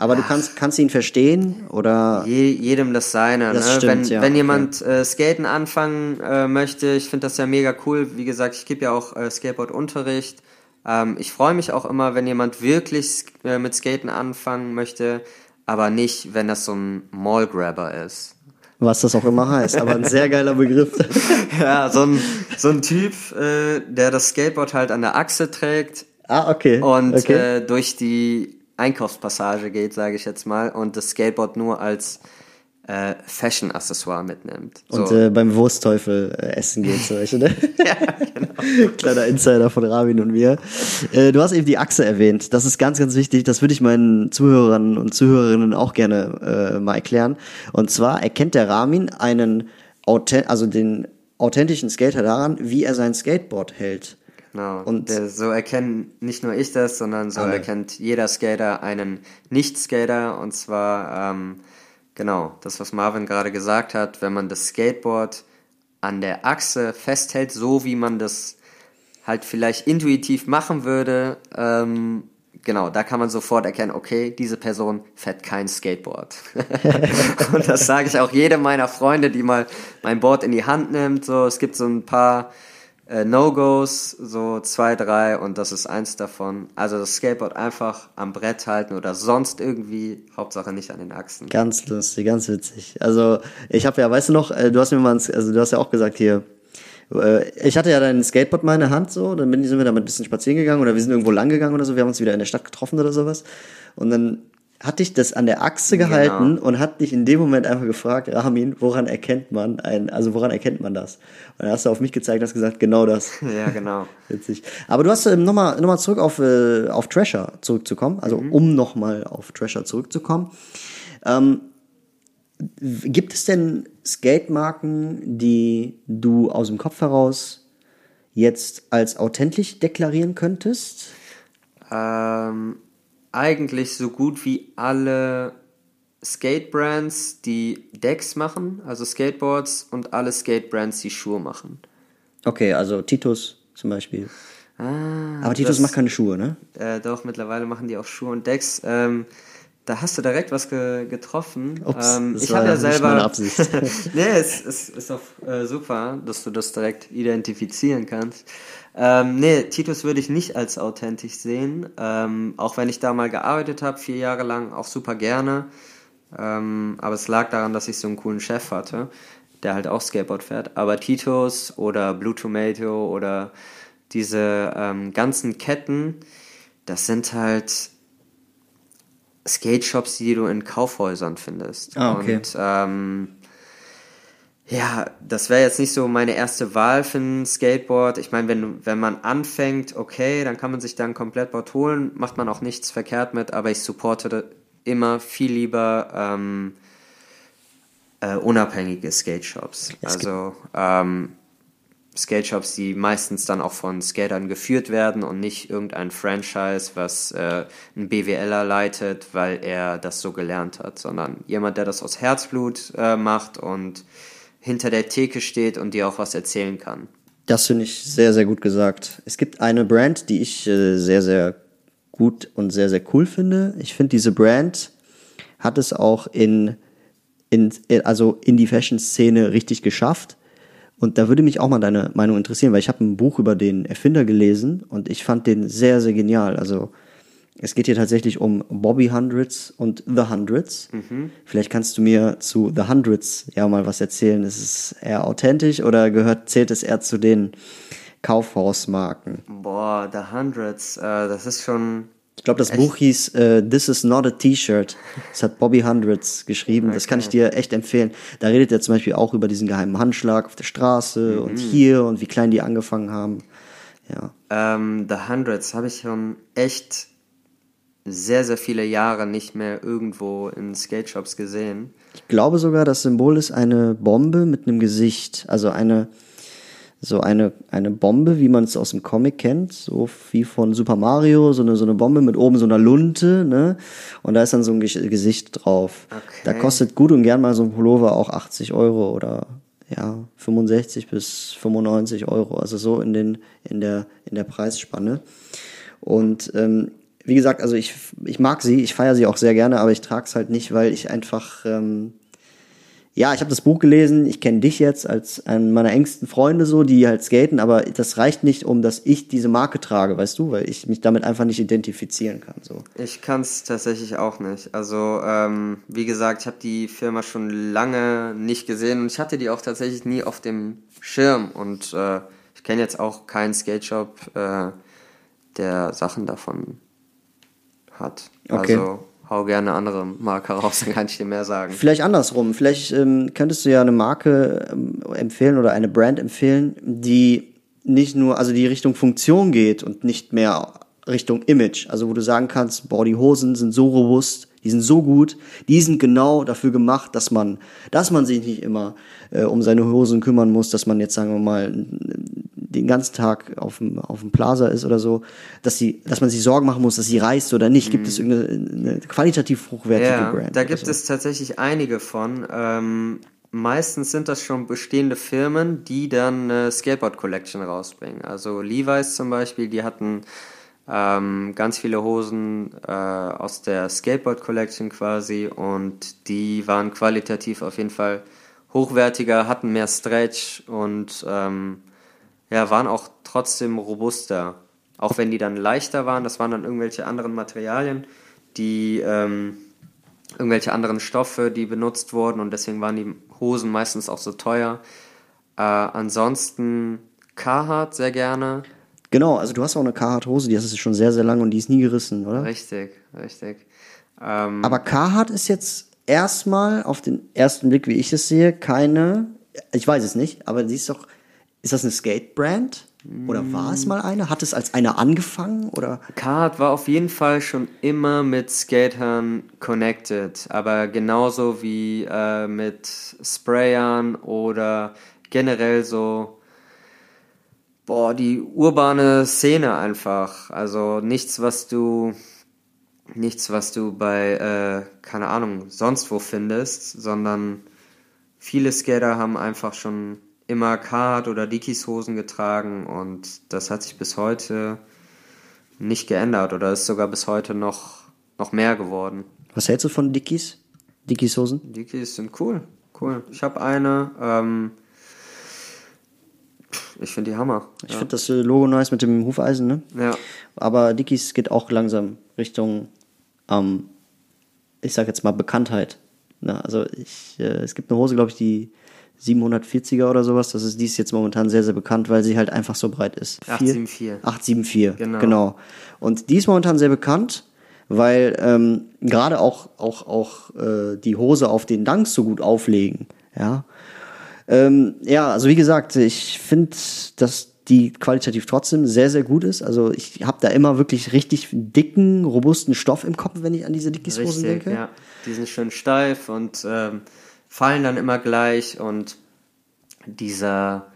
Aber du kannst, kannst ihn verstehen oder Je, jedem das seine. Das ne? stimmt, wenn, ja, wenn okay. jemand äh, Skaten anfangen äh, möchte, ich finde das ja mega cool. Wie gesagt, ich gebe ja auch äh, Skateboard-Unterricht. Ähm, ich freue mich auch immer, wenn jemand wirklich äh, mit Skaten anfangen möchte, aber nicht, wenn das so ein Mallgrabber ist. was das auch immer heißt. Aber ein sehr geiler Begriff. Ja, so ein, so ein Typ, äh, der das Skateboard halt an der Achse trägt ah, okay. und okay. äh, durch die Einkaufspassage geht, sage ich jetzt mal, und das Skateboard nur als äh, Fashion-Accessoire mitnimmt. und so. äh, beim Wurstteufel äh, essen geht zum Beispiel, ne? ja, genau. Kleiner Insider von Rabin und mir. Äh, du hast eben die Achse erwähnt. Das ist ganz, ganz wichtig. Das würde ich meinen Zuhörern und Zuhörerinnen auch gerne äh, mal erklären. Und zwar erkennt der Ramin einen, authent also den authentischen Skater daran, wie er sein Skateboard hält. Genau. Und- so erkennen nicht nur ich das, sondern so Alle. erkennt jeder Skater einen Nicht-Skater. Und zwar, ähm, genau, das, was Marvin gerade gesagt hat, wenn man das Skateboard an der Achse festhält, so wie man das halt vielleicht intuitiv machen würde, ähm, genau, da kann man sofort erkennen, okay, diese Person fährt kein Skateboard. und das sage ich auch jedem meiner Freunde, die mal mein Board in die Hand nimmt. So, es gibt so ein paar äh, No-Gos, so zwei, drei und das ist eins davon. Also das Skateboard einfach am Brett halten oder sonst irgendwie, Hauptsache nicht an den Achsen. Ganz lustig, ganz witzig. Also ich habe ja, weißt du noch, äh, du hast mir mal, also du hast ja auch gesagt hier, äh, ich hatte ja dein Skateboard mal in der Hand so, dann sind wir damit ein bisschen spazieren gegangen oder wir sind irgendwo lang gegangen oder so, wir haben uns wieder in der Stadt getroffen oder sowas und dann hat dich das an der Achse Genau. gehalten und hat dich in dem Moment einfach gefragt, Ramin, woran erkennt man ein, also woran erkennt man das? Und dann hast du auf mich gezeigt und hast gesagt, genau das. Ja, genau. Witzig. Aber du hast ähm, nochmal noch mal zurück auf, äh, auf Trasher zurückzukommen, also um nochmal auf Trasher zurückzukommen. Ähm, gibt es denn Skatemarken, die du aus dem Kopf heraus jetzt als authentisch deklarieren könntest? Ähm, eigentlich so gut wie alle Skate-Brands, die Decks machen, also Skateboards, und alle Skate-Brands, die Schuhe machen. Okay, also Titus zum Beispiel. Ah, Aber Titus das- macht keine Schuhe, ne? Äh, doch, mittlerweile machen die auch Schuhe und Decks. Ähm, da hast du direkt was ge getroffen. Ups, ähm, das ich habe ja nicht selber. nee, es, es ist auch äh, super, dass du das direkt identifizieren kannst. Ähm, nee, Titus würde ich nicht als authentisch sehen. Ähm, auch wenn ich da mal gearbeitet habe, vier Jahre lang, auch super gerne. Ähm, aber es lag daran, dass ich so einen coolen Chef hatte, der halt auch Skateboard fährt. Aber Titus oder Blue Tomato oder diese ähm, ganzen Ketten, das sind halt Skate-Shops, die du in Kaufhäusern findest. Ah, okay. Und ähm, ja, das wäre jetzt nicht so meine erste Wahl für ein Skateboard. Ich meine, wenn, wenn man anfängt, okay, dann kann man sich da ein Komplettboard holen, macht man auch nichts verkehrt mit, aber ich supporte immer viel lieber ähm, äh, unabhängige Skate-Shops. Also ähm, Skate-Shops, die meistens dann auch von Skatern geführt werden und nicht irgendein Franchise, was äh, ein BWLer leitet, weil er das so gelernt hat, sondern jemand, der das aus Herzblut äh, macht und hinter der Theke steht und dir auch was erzählen kann. Das finde ich sehr, sehr gut gesagt. Es gibt eine Brand, die ich äh, sehr, sehr gut und sehr, sehr cool finde. Ich finde, diese Brand hat es auch in, in, also in die Fashion-Szene richtig geschafft. Und da würde mich auch mal deine Meinung interessieren, weil ich habe ein Buch über den Erfinder gelesen und ich fand den sehr, sehr genial. Also es geht hier tatsächlich um Bobby Hundreds und The Hundreds. Vielleicht kannst du mir zu The Hundreds ja mal was erzählen. Ist es eher authentisch oder gehört, zählt es eher zu den Kaufhausmarken? Boah, The Hundreds, äh, das ist schon. Ich glaube, das Buch hieß äh, This is not a T-Shirt. Das hat Bobby Hundreds geschrieben. Das kann ich dir echt empfehlen. Da redet er zum Beispiel auch über diesen geheimen Handschlag auf der Straße und hier und wie klein die angefangen haben. Ja. Ähm, The Hundreds habe ich schon echt sehr, sehr viele Jahre nicht mehr irgendwo in Skate-Shops gesehen. Ich glaube sogar, das Symbol ist eine Bombe mit einem Gesicht. Also eine, so eine, eine Bombe, wie man es aus dem Comic kennt, so wie von Super Mario, so eine, so eine Bombe mit oben so einer Lunte, ne? Und da ist dann so ein Ge- Gesicht drauf. Okay. Da kostet gut und gern mal so ein Pullover auch 80 Euro oder ja, 65 bis 95 Euro. Also so in den, in der, in der Preisspanne. Und ähm, wie gesagt, also ich, ich mag sie, ich feiere sie auch sehr gerne, aber ich trage es halt nicht, weil ich einfach, ähm, ja, ich habe das Buch gelesen, ich kenne dich jetzt als einen meiner engsten Freunde so, die halt skaten, aber das reicht nicht, um dass ich diese Marke trage, weißt du, weil ich mich damit einfach nicht identifizieren kann. So. Ich kann es tatsächlich auch nicht. Also, ähm, wie gesagt, ich habe die Firma schon lange nicht gesehen und ich hatte die auch tatsächlich nie auf dem Schirm. Und äh, ich kenne jetzt auch keinen Skate-Shop, äh, der Sachen davon hat. Okay. Also, hau gerne andere Marke raus, dann kann ich dir mehr sagen. Vielleicht andersrum, vielleicht ähm, könntest du ja eine Marke ähm, empfehlen oder eine Brand empfehlen, die nicht nur, also die Richtung Funktion geht und nicht mehr Richtung Image. Also wo du sagen kannst, boah, die Hosen sind so robust, die sind so gut, die sind genau dafür gemacht, dass man, dass man sich nicht immer äh, um seine Hosen kümmern muss, dass man jetzt, sagen wir mal, den ganzen Tag auf dem, auf dem Plaza ist oder so, dass sie, dass man sich Sorgen machen muss, dass sie reißt oder nicht. Gibt es irgendeine eine qualitativ hochwertige Ja, Brand? da gibt so? es tatsächlich einige von. Ähm, meistens sind das schon bestehende Firmen, die dann eine Skateboard Collection rausbringen. Also Levi's zum Beispiel, die hatten Ähm, ganz viele Hosen äh, aus der Skateboard Collection quasi und die waren qualitativ auf jeden Fall hochwertiger, hatten mehr Stretch und ähm, ja, waren auch trotzdem robuster. Auch wenn die dann leichter waren, das waren dann irgendwelche anderen Materialien, die ähm, irgendwelche anderen Stoffe, die benutzt wurden und deswegen waren die Hosen meistens auch so teuer. Äh, ansonsten Carhartt sehr gerne. Genau, also du hast auch eine Carhartt-Hose, die hast du schon sehr, sehr lange und die ist nie gerissen, oder? Richtig, richtig. Ähm, Aber Carhartt ist jetzt erstmal auf den ersten Blick, wie ich es sehe, keine, ich weiß es nicht, aber sie ist doch, ist das eine Skate-Brand? Oder war es mal eine? Hat es als eine angefangen? Oder? Carhartt war auf jeden Fall schon immer mit Skatern connected, aber genauso wie äh, mit Sprayern oder generell so, boah, die urbane Szene einfach. Also nichts, was du, nichts, was du bei, äh, keine Ahnung, sonst wo findest, sondern viele Skater haben einfach schon immer Carhartt oder Dickies Hosen getragen und das hat sich bis heute nicht geändert oder ist sogar bis heute noch, noch mehr geworden. Was hältst du von Dickies? Dickies Hosen? Dickies sind cool, cool. Ich habe eine, ähm, ich finde die Hammer. Ich finde das äh, Logo nice mit dem Hufeisen, ne? Ja. Aber Dickies geht auch langsam Richtung, ähm, ich sag jetzt mal Bekanntheit. Ne? Also ich, äh, es gibt eine Hose, glaube ich, die 740er oder sowas. Das ist die ist jetzt momentan sehr, sehr bekannt, weil sie halt einfach so breit ist. 874. 874, Genau. genau. Und die ist momentan sehr bekannt, weil ähm, gerade auch, auch, auch äh, die Hose auf den Dunks so gut auflegen. Ja, ähm, ja also wie gesagt, ich finde, dass die qualitativ trotzdem sehr, sehr gut ist. Also ich habe da immer wirklich richtig dicken, robusten Stoff im Kopf, wenn ich an diese Dickies-Hosen denke. ja. Die sind schön steif und ähm, fallen dann immer gleich und dieser,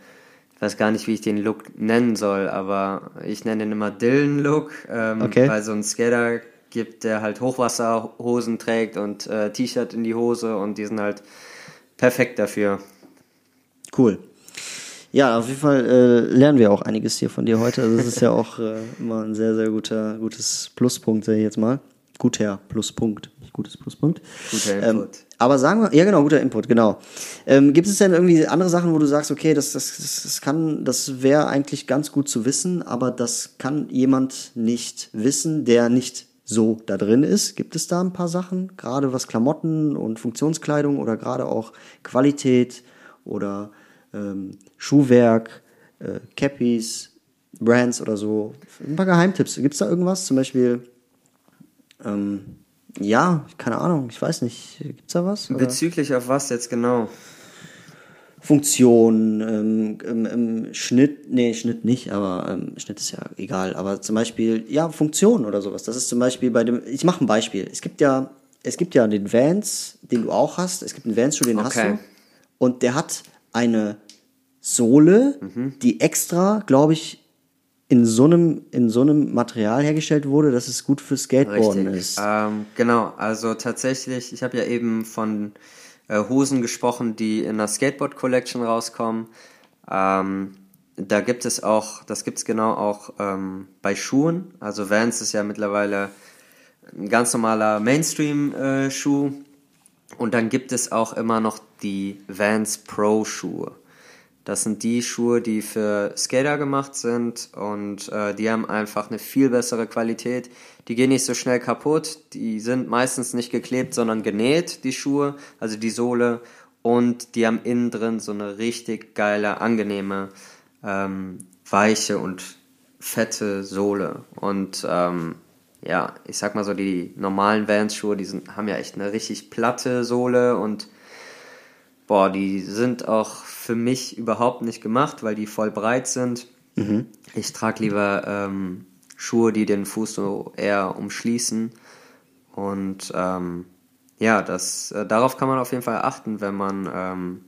ich weiß gar nicht, wie ich den Look nennen soll, aber ich nenne den immer Dylan-Look, ähm, Okay. weil so ein Skater gibt, der halt Hochwasserhosen trägt und äh, T-Shirt in die Hose und die sind halt perfekt dafür. Cool. Ja, auf jeden Fall äh, lernen wir auch einiges hier von dir heute. Also das ist ja auch äh, immer ein sehr, sehr guter, gutes Pluspunkt, sag ich jetzt mal. Guter Pluspunkt, gutes Pluspunkt. Guter Ähm, Input. aber sagen wir, ja genau, guter Input, genau. Ähm, gibt es denn irgendwie andere Sachen, wo du sagst, okay, das, das, das, das kann, das wäre eigentlich ganz gut zu wissen, aber das kann jemand nicht wissen, der nicht so da drin ist? Gibt es da ein paar Sachen, gerade was Klamotten und Funktionskleidung oder gerade auch Qualität oder ähm, Schuhwerk, äh, Cappies, Brands oder so? Ein paar Geheimtipps. Gibt es da irgendwas? Zum Beispiel, ähm, ja, keine Ahnung, ich weiß nicht. Gibt's da was? Oder? Bezüglich auf was jetzt genau? Funktion, ähm, ähm, ähm, Schnitt, nee, Schnitt nicht, aber ähm, Schnitt ist ja egal. Aber zum Beispiel, ja, Funktion oder sowas. Das ist zum Beispiel bei dem, ich mache ein Beispiel. Es gibt ja, es gibt ja den Vans, den du auch hast. Es gibt einen Vans-Schuh, den hast Okay. du. Und der hat eine Sohle, Mhm. die extra, glaube ich, in so einem, in so einem Material hergestellt wurde, dass es gut für Skateboarden Richtig. ist. Ähm, genau, also tatsächlich, ich habe ja eben von äh, Hosen gesprochen, die in der Skateboard Collection rauskommen. Ähm, da gibt es auch, das gibt es genau auch ähm, bei Schuhen. Also Vans ist ja mittlerweile ein ganz normaler Mainstream-Schuh. Und dann gibt es auch immer noch die Vans Pro Schuhe. Das sind die Schuhe, die für Skater gemacht sind und äh, die haben einfach eine viel bessere Qualität. Die gehen nicht so schnell kaputt, die sind meistens nicht geklebt, sondern genäht, die Schuhe, also die Sohle. Und die haben innen drin so eine richtig geile, angenehme, ähm, weiche und fette Sohle. Und ähm, ja, ich sag mal so, die normalen Vans-Schuhe, die sind, haben ja echt eine richtig platte Sohle und boah, die sind auch für mich überhaupt nicht gemacht, weil die voll breit sind. Ich trage lieber ähm, Schuhe, die den Fuß so eher umschließen. Und ähm, ja, das, äh, darauf kann man auf jeden Fall achten, wenn man ähm,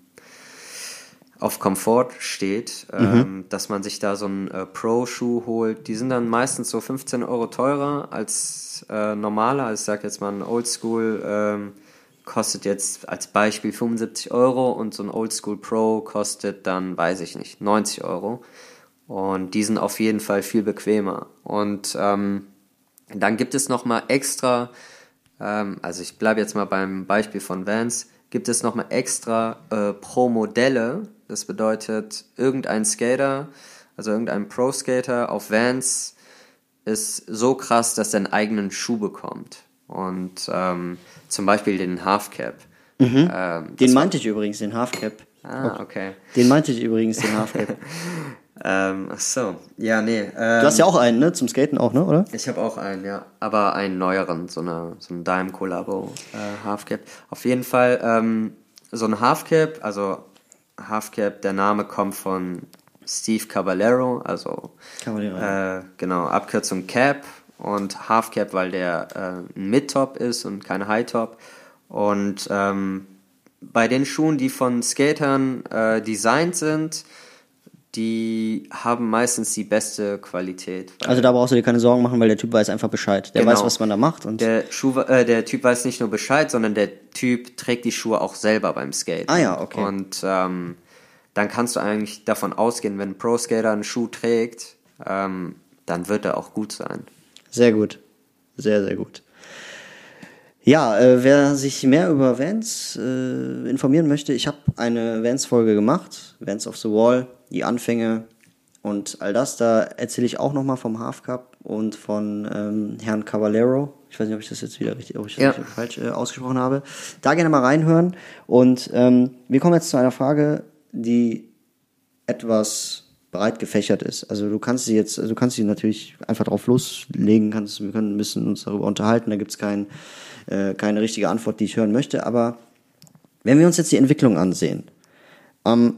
auf Komfort steht, ähm, dass man sich da so einen äh, Pro-Schuh holt. Die sind dann meistens so 15 Euro teurer als äh, normale. Also ich sag jetzt mal ein Oldschool ähm, kostet jetzt als Beispiel 75 Euro und so ein Oldschool Pro kostet dann, weiß ich nicht, 90 Euro. Und die sind auf jeden Fall viel bequemer. Und ähm, dann gibt es nochmal extra, ähm, also ich bleibe jetzt mal beim Beispiel von Vans, gibt es nochmal extra äh, pro Modelle. Das bedeutet, irgendein Skater, also irgendein Pro-Skater auf Vans ist so krass, dass er einen eigenen Schuh bekommt. Und ähm, zum Beispiel den Halfcap. Mhm. Ähm, den meinte ich übrigens, den Halfcap. Ah, okay. Den meinte ich übrigens, den Halfcap. ähm, ach so, ja, nee. Ähm, du hast ja auch einen, ne? Zum Skaten auch, ne? Oder? Ich habe auch einen, ja. Aber einen neueren, so, eine, so einen Dime Collabo äh, Halfcap. Auf jeden Fall ähm, so ein Halfcap, also Halfcap, der Name kommt von Steve Caballero, also Caballero. Äh, genau, Abkürzung Cap und Halfcap, weil der äh, ein Mid-Top ist und kein High-Top. Und ähm, bei den Schuhen, die von Skatern äh, designt sind, die haben meistens die beste Qualität. Also da brauchst du dir keine Sorgen machen, weil der Typ weiß einfach Bescheid. Der genau. weiß, was man da macht. Und der, Schuh, äh, der Typ weiß nicht nur Bescheid, sondern der Typ trägt die Schuhe auch selber beim Skate. Ah ja, okay. Und ähm, dann kannst du eigentlich davon ausgehen, wenn ein Pro-Skater einen Schuh trägt, ähm, dann wird er auch gut sein. Sehr gut. Sehr, sehr gut. Ja, äh, wer sich mehr über Vans äh, informieren möchte, ich habe eine Vans-Folge gemacht, Vans of the Wall, die Anfänge und all das. Da erzähle ich auch nochmal vom Half Cup und von ähm, Herrn Caballero. Ich weiß nicht, ob ich das jetzt wieder richtig, ob ich das ja. falsch äh, ausgesprochen habe. Da gerne mal reinhören. Und ähm, wir kommen jetzt zu einer Frage, die etwas breit gefächert ist. Also du kannst sie jetzt, also du kannst sie natürlich einfach drauf loslegen, kannst, wir können ein bisschen uns darüber unterhalten, da gibt es kein, äh, keine richtige Antwort, die ich hören möchte, aber wenn wir uns jetzt die Entwicklung ansehen, ähm,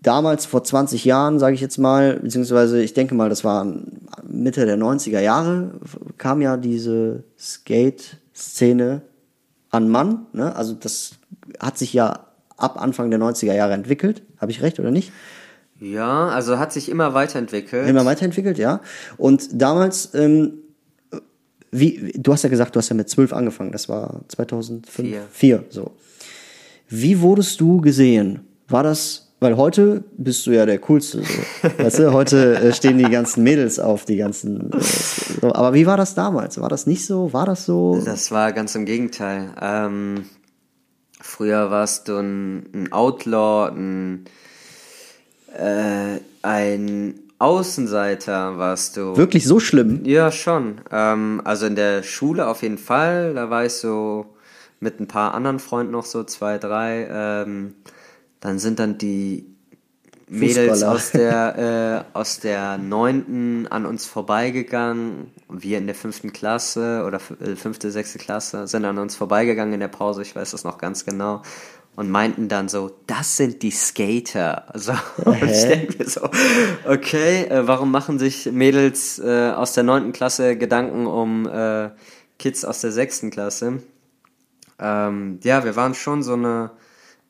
damals vor 20 Jahren, sage ich jetzt mal, beziehungsweise ich denke mal, das war Mitte der 90er Jahre, kam ja diese Skate-Szene an Mann, ne? also das hat sich ja ab Anfang der 90er Jahre entwickelt, habe ich recht oder nicht? Ja, also hat sich immer weiterentwickelt. Immer weiterentwickelt, ja. Und damals, ähm, wie, du hast ja gesagt, du hast ja mit zwölf angefangen, das war 2005. Vier. Vier, so. Wie wurdest du gesehen? War das, weil heute bist du ja der Coolste, so. weißt du, heute äh, stehen die ganzen Mädels auf, die ganzen, äh, so. aber wie war das damals? War das nicht so? War das so? Das war ganz im Gegenteil. Ähm, früher warst du ein, ein Outlaw, ein, äh, ein Außenseiter warst du. Wirklich so schlimm? Ja, schon. Ähm, also in der Schule auf jeden Fall. Da war ich so mit ein paar anderen Freunden noch so zwei, drei. Ähm, dann sind dann die Mädels aus der äh, aus der neunten an uns vorbeigegangen. Wir in der fünften Klasse oder äh, fünfte, sechste Klasse sind an uns vorbeigegangen in der Pause. Ich weiß das noch ganz genau und meinten dann so, das sind die Skater. Also, und ich denke mir so, okay, äh, warum machen sich Mädels äh, aus der neunten Klasse Gedanken um äh, Kids aus der sechsten Klasse? Ähm, ja, wir waren schon so eine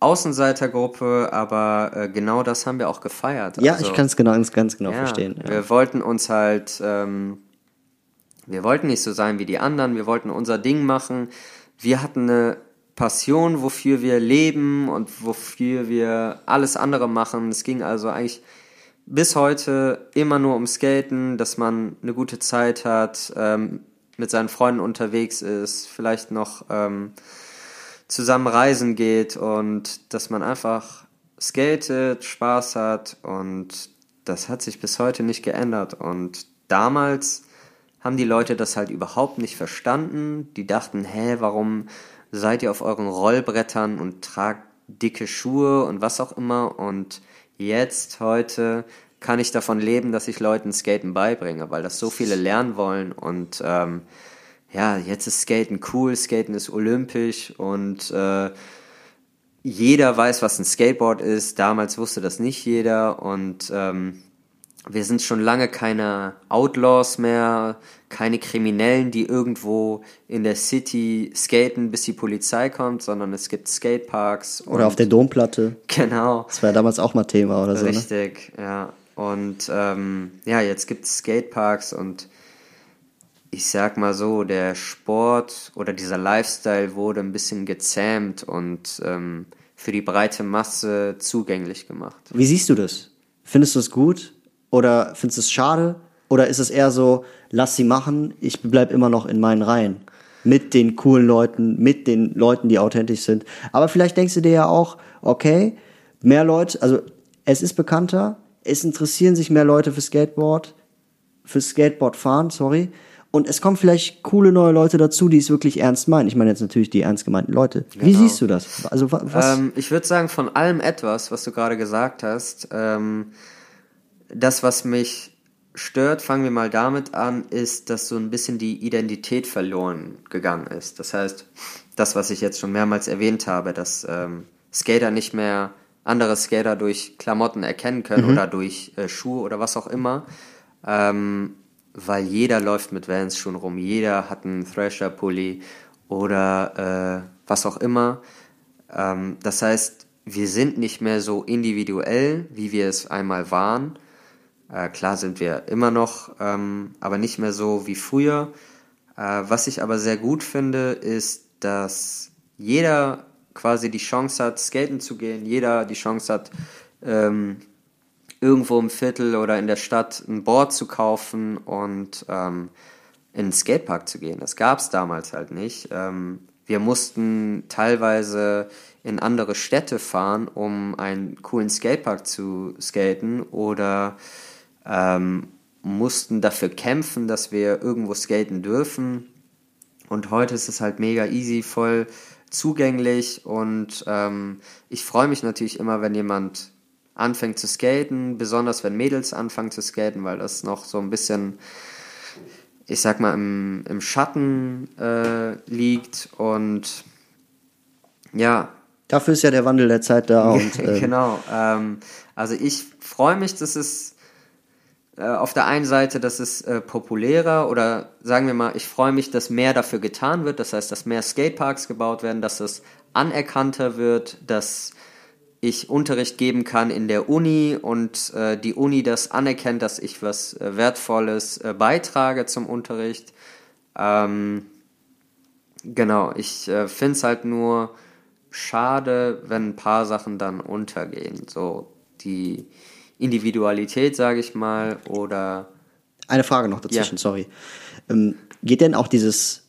Außenseitergruppe, aber äh, genau das haben wir auch gefeiert. Ja, also, ich kann es genau, ganz genau ja, verstehen. Ja. Wir wollten uns halt, ähm, wir wollten nicht so sein wie die anderen, wir wollten unser Ding machen. Wir hatten eine Passion, wofür wir leben und wofür wir alles andere machen. Es ging also eigentlich bis heute immer nur um Skaten, dass man eine gute Zeit hat, ähm, mit seinen Freunden unterwegs ist, vielleicht noch ähm, zusammen reisen geht und dass man einfach skatet, Spaß hat und das hat sich bis heute nicht geändert. Und damals haben die Leute das halt überhaupt nicht verstanden. Die dachten, hä, warum seid ihr auf euren Rollbrettern und tragt dicke Schuhe und was auch immer. Und jetzt, heute, kann ich davon leben, dass ich Leuten Skaten beibringe, weil das so viele lernen wollen. Und ähm, ja, jetzt ist Skaten cool, Skaten ist olympisch und äh, jeder weiß, was ein Skateboard ist. Damals wusste das nicht jeder und ähm, wir sind schon lange keine Outlaws mehr, keine Kriminellen, die irgendwo in der City skaten, bis die Polizei kommt, sondern es gibt Skateparks. Oder auf der Domplatte. Genau. Das war ja damals auch mal Thema oder so. Ne? Richtig, ne? ja. Und ähm, ja, jetzt gibt es Skateparks und ich sag mal so, der Sport oder dieser Lifestyle wurde ein bisschen gezähmt und ähm, für die breite Masse zugänglich gemacht. Wie siehst du das? Findest du es gut? Oder findest du es schade? Oder ist es eher so, lass sie machen, ich bleib immer noch in meinen Reihen? Mit den coolen Leuten, mit den Leuten, die authentisch sind. Aber vielleicht denkst du dir ja auch, okay, mehr Leute, also es ist bekannter, es interessieren sich mehr Leute für Skateboard, für Skateboard fahren, sorry. Und es kommen vielleicht coole neue Leute dazu, die es wirklich ernst meinen. Ich meine jetzt natürlich die ernst gemeinten Leute. Wie Genau. siehst du das? Also wa- was? Ähm, ich würde sagen, von allem etwas, was du gerade gesagt hast, ähm, das, was mich stört, fangen wir mal damit an, ist, dass so ein bisschen die Identität verloren gegangen ist. Das heißt, das, was ich jetzt schon mehrmals erwähnt habe, dass ähm, Skater nicht mehr andere Skater durch Klamotten erkennen können oder durch äh, Schuhe oder was auch immer, ähm, weil jeder läuft mit Vans-Schuhen rum, jeder hat einen Thrasher-Pulli oder äh, was auch immer. Ähm, das heißt, wir sind nicht mehr so individuell, wie wir es einmal waren. Äh, klar sind wir immer noch, ähm, aber nicht mehr so wie früher. Äh, was ich aber sehr gut finde, ist, dass jeder quasi die Chance hat, skaten zu gehen, jeder die Chance hat, ähm, irgendwo im Viertel oder in der Stadt ein Board zu kaufen und ähm, in den Skatepark zu gehen. Das gab es damals halt nicht. Ähm, wir mussten teilweise in andere Städte fahren, um einen coolen Skatepark zu skaten oder ähm, mussten dafür kämpfen, dass wir irgendwo skaten dürfen. Und heute ist es halt mega easy, voll zugänglich und ähm, ich freue mich natürlich immer, wenn jemand anfängt zu skaten, besonders wenn Mädels anfangen zu skaten, weil das noch so ein bisschen, ich sag mal, im, im Schatten äh, liegt und ja, Dafür ist ja der Wandel der Zeit da und ähm, genau. Ähm, also ich freue mich, dass es auf der einen Seite, dass es äh, populärer oder sagen wir mal, ich freue mich, dass mehr dafür getan wird. Das heißt, dass mehr Skateparks gebaut werden, dass es anerkannter wird, dass ich Unterricht geben kann in der Uni und äh, die Uni das anerkennt, dass ich was äh, Wertvolles äh, beitrage zum Unterricht. Ähm, genau, ich äh, finde es halt nur schade, wenn ein paar Sachen dann untergehen. So die Individualität, sage ich mal, oder eine Frage noch dazwischen, Ja. sorry. Ähm, geht denn auch dieses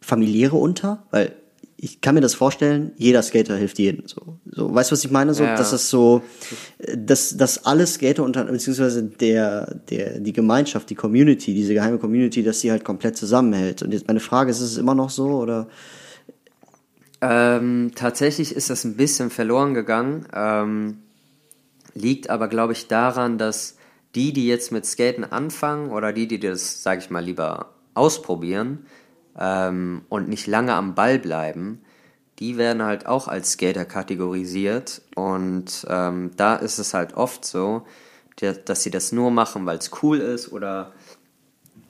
familiäre unter? Weil ich kann mir das vorstellen, jeder Skater hilft jedem. So, so weißt du, was ich meine? So, Ja. dass es so, dass, dass alle Skater unter, beziehungsweise der, der, die Gemeinschaft, die Community, diese geheime Community, dass sie halt komplett zusammenhält. Und jetzt meine Frage ist, ist es immer noch so oder? Ähm, tatsächlich ist das ein bisschen verloren gegangen. Ähm, liegt aber, glaube ich, daran, dass die, die jetzt mit Skaten anfangen oder die, die das, sage ich mal, lieber ausprobieren ähm, und nicht lange am Ball bleiben, die werden halt auch als Skater kategorisiert. Und ähm, da ist es halt oft so, dass sie das nur machen, weil es cool ist oder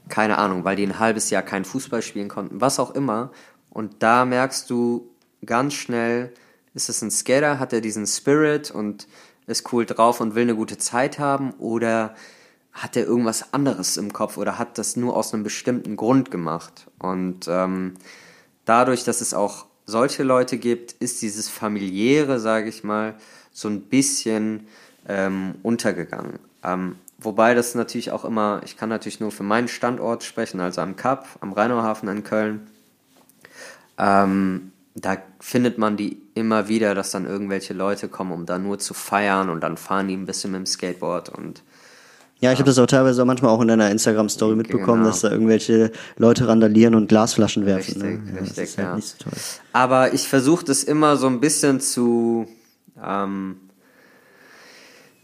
keine Ahnung, weil die ein halbes Jahr kein Fußball spielen konnten, was auch immer. Und da merkst du ganz schnell, ist es ein Skater, hat er diesen Spirit und ist cool drauf und will eine gute Zeit haben oder hat er irgendwas anderes im Kopf oder hat das nur aus einem bestimmten Grund gemacht. Und ähm, dadurch, dass es auch solche Leute gibt, ist dieses familiäre, sage ich mal, so ein bisschen ähm, untergegangen. Ähm, wobei das natürlich auch immer, ich kann natürlich nur für meinen Standort sprechen, also am Kap, am Rheinauhafen in Köln. Ähm, da findet man die immer wieder, dass dann irgendwelche Leute kommen, um da nur zu feiern und dann fahren die ein bisschen mit dem Skateboard und Ja, ich habe das auch teilweise auch manchmal auch in deiner Instagram-Story mitbekommen, Genau. dass da irgendwelche Leute randalieren und Glasflaschen werfen. Richtig, ne? ja, richtig, das ist halt ja. nicht so toll. Aber ich versuche das immer so ein bisschen zu, ähm,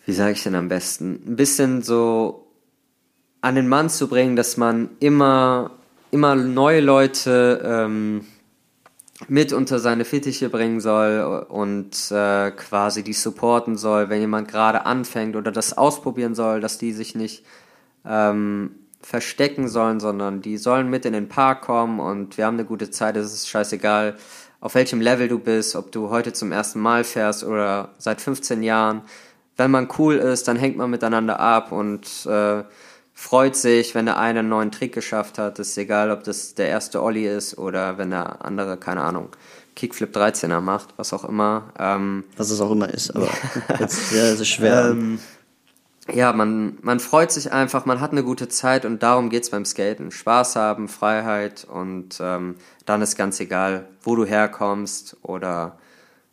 wie sage ich denn am besten, ein bisschen so an den Mann zu bringen, dass man immer, immer neue Leute ähm, mit unter seine Fittiche bringen soll und äh, quasi die supporten soll, wenn jemand gerade anfängt oder das ausprobieren soll, dass die sich nicht ähm, verstecken sollen, sondern die sollen mit in den Park kommen und wir haben eine gute Zeit. Es ist scheißegal, auf welchem Level du bist, ob du heute zum ersten Mal fährst oder seit 15 Jahren. Wenn man cool ist, dann hängt man miteinander ab und äh, freut sich, wenn der eine einen neuen Trick geschafft hat. Es ist egal, ob das der erste Olli ist oder wenn der andere, keine Ahnung, Kickflip 13er macht, was auch immer. Ähm, Was es auch immer ist, aber jetzt, ja, es ist schwer. ähm, ja, man, man freut sich einfach, man hat eine gute Zeit und darum geht's beim Skaten. Spaß haben, Freiheit und ähm, dann ist ganz egal, wo du herkommst oder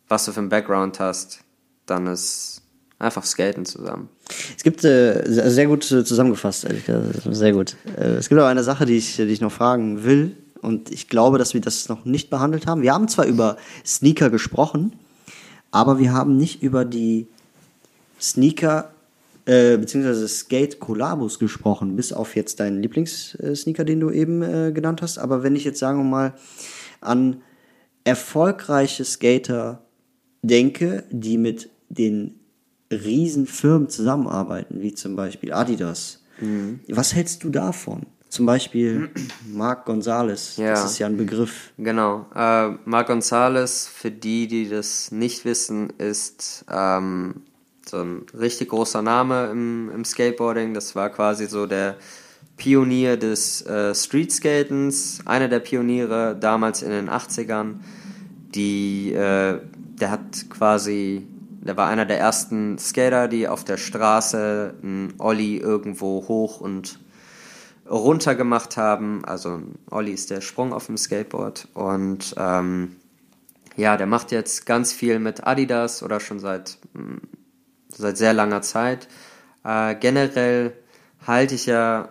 was du für einen Background hast. Dann ist einfach Skaten zusammen. Es gibt äh, sehr gut äh, zusammengefasst, ehrlich gesagt. Sehr gut. Äh, es gibt aber eine Sache, die ich, die ich noch fragen will. Und ich glaube, dass wir das noch nicht behandelt haben. Wir haben zwar über Sneaker gesprochen, aber wir haben nicht über die Sneaker äh, beziehungsweise Skate Kollabos gesprochen, bis auf jetzt deinen Lieblingssneaker, den du eben äh, genannt hast. Aber wenn ich jetzt sagen wir mal an erfolgreiche Skater denke, die mit den Riesenfirmen zusammenarbeiten, wie zum Beispiel Adidas. Was hältst du davon? Zum Beispiel Marc Gonzalez, Ja. das ist ja ein Begriff. Genau. Äh, Marc Gonzalez, für die, die das nicht wissen, ist ähm, so ein richtig großer Name im, im Skateboarding. Das war quasi so der Pionier des äh, Streetskatens, einer der Pioniere damals in den 80ern. Die, äh, der hat quasi, der war einer der ersten Skater, die auf der Straße einen Ollie irgendwo hoch und runter gemacht haben. Also ein Ollie ist der Sprung auf dem Skateboard. Und ähm, ja, der macht jetzt ganz viel mit Adidas oder schon seit, mh, seit sehr langer Zeit. Äh, generell halte ich ja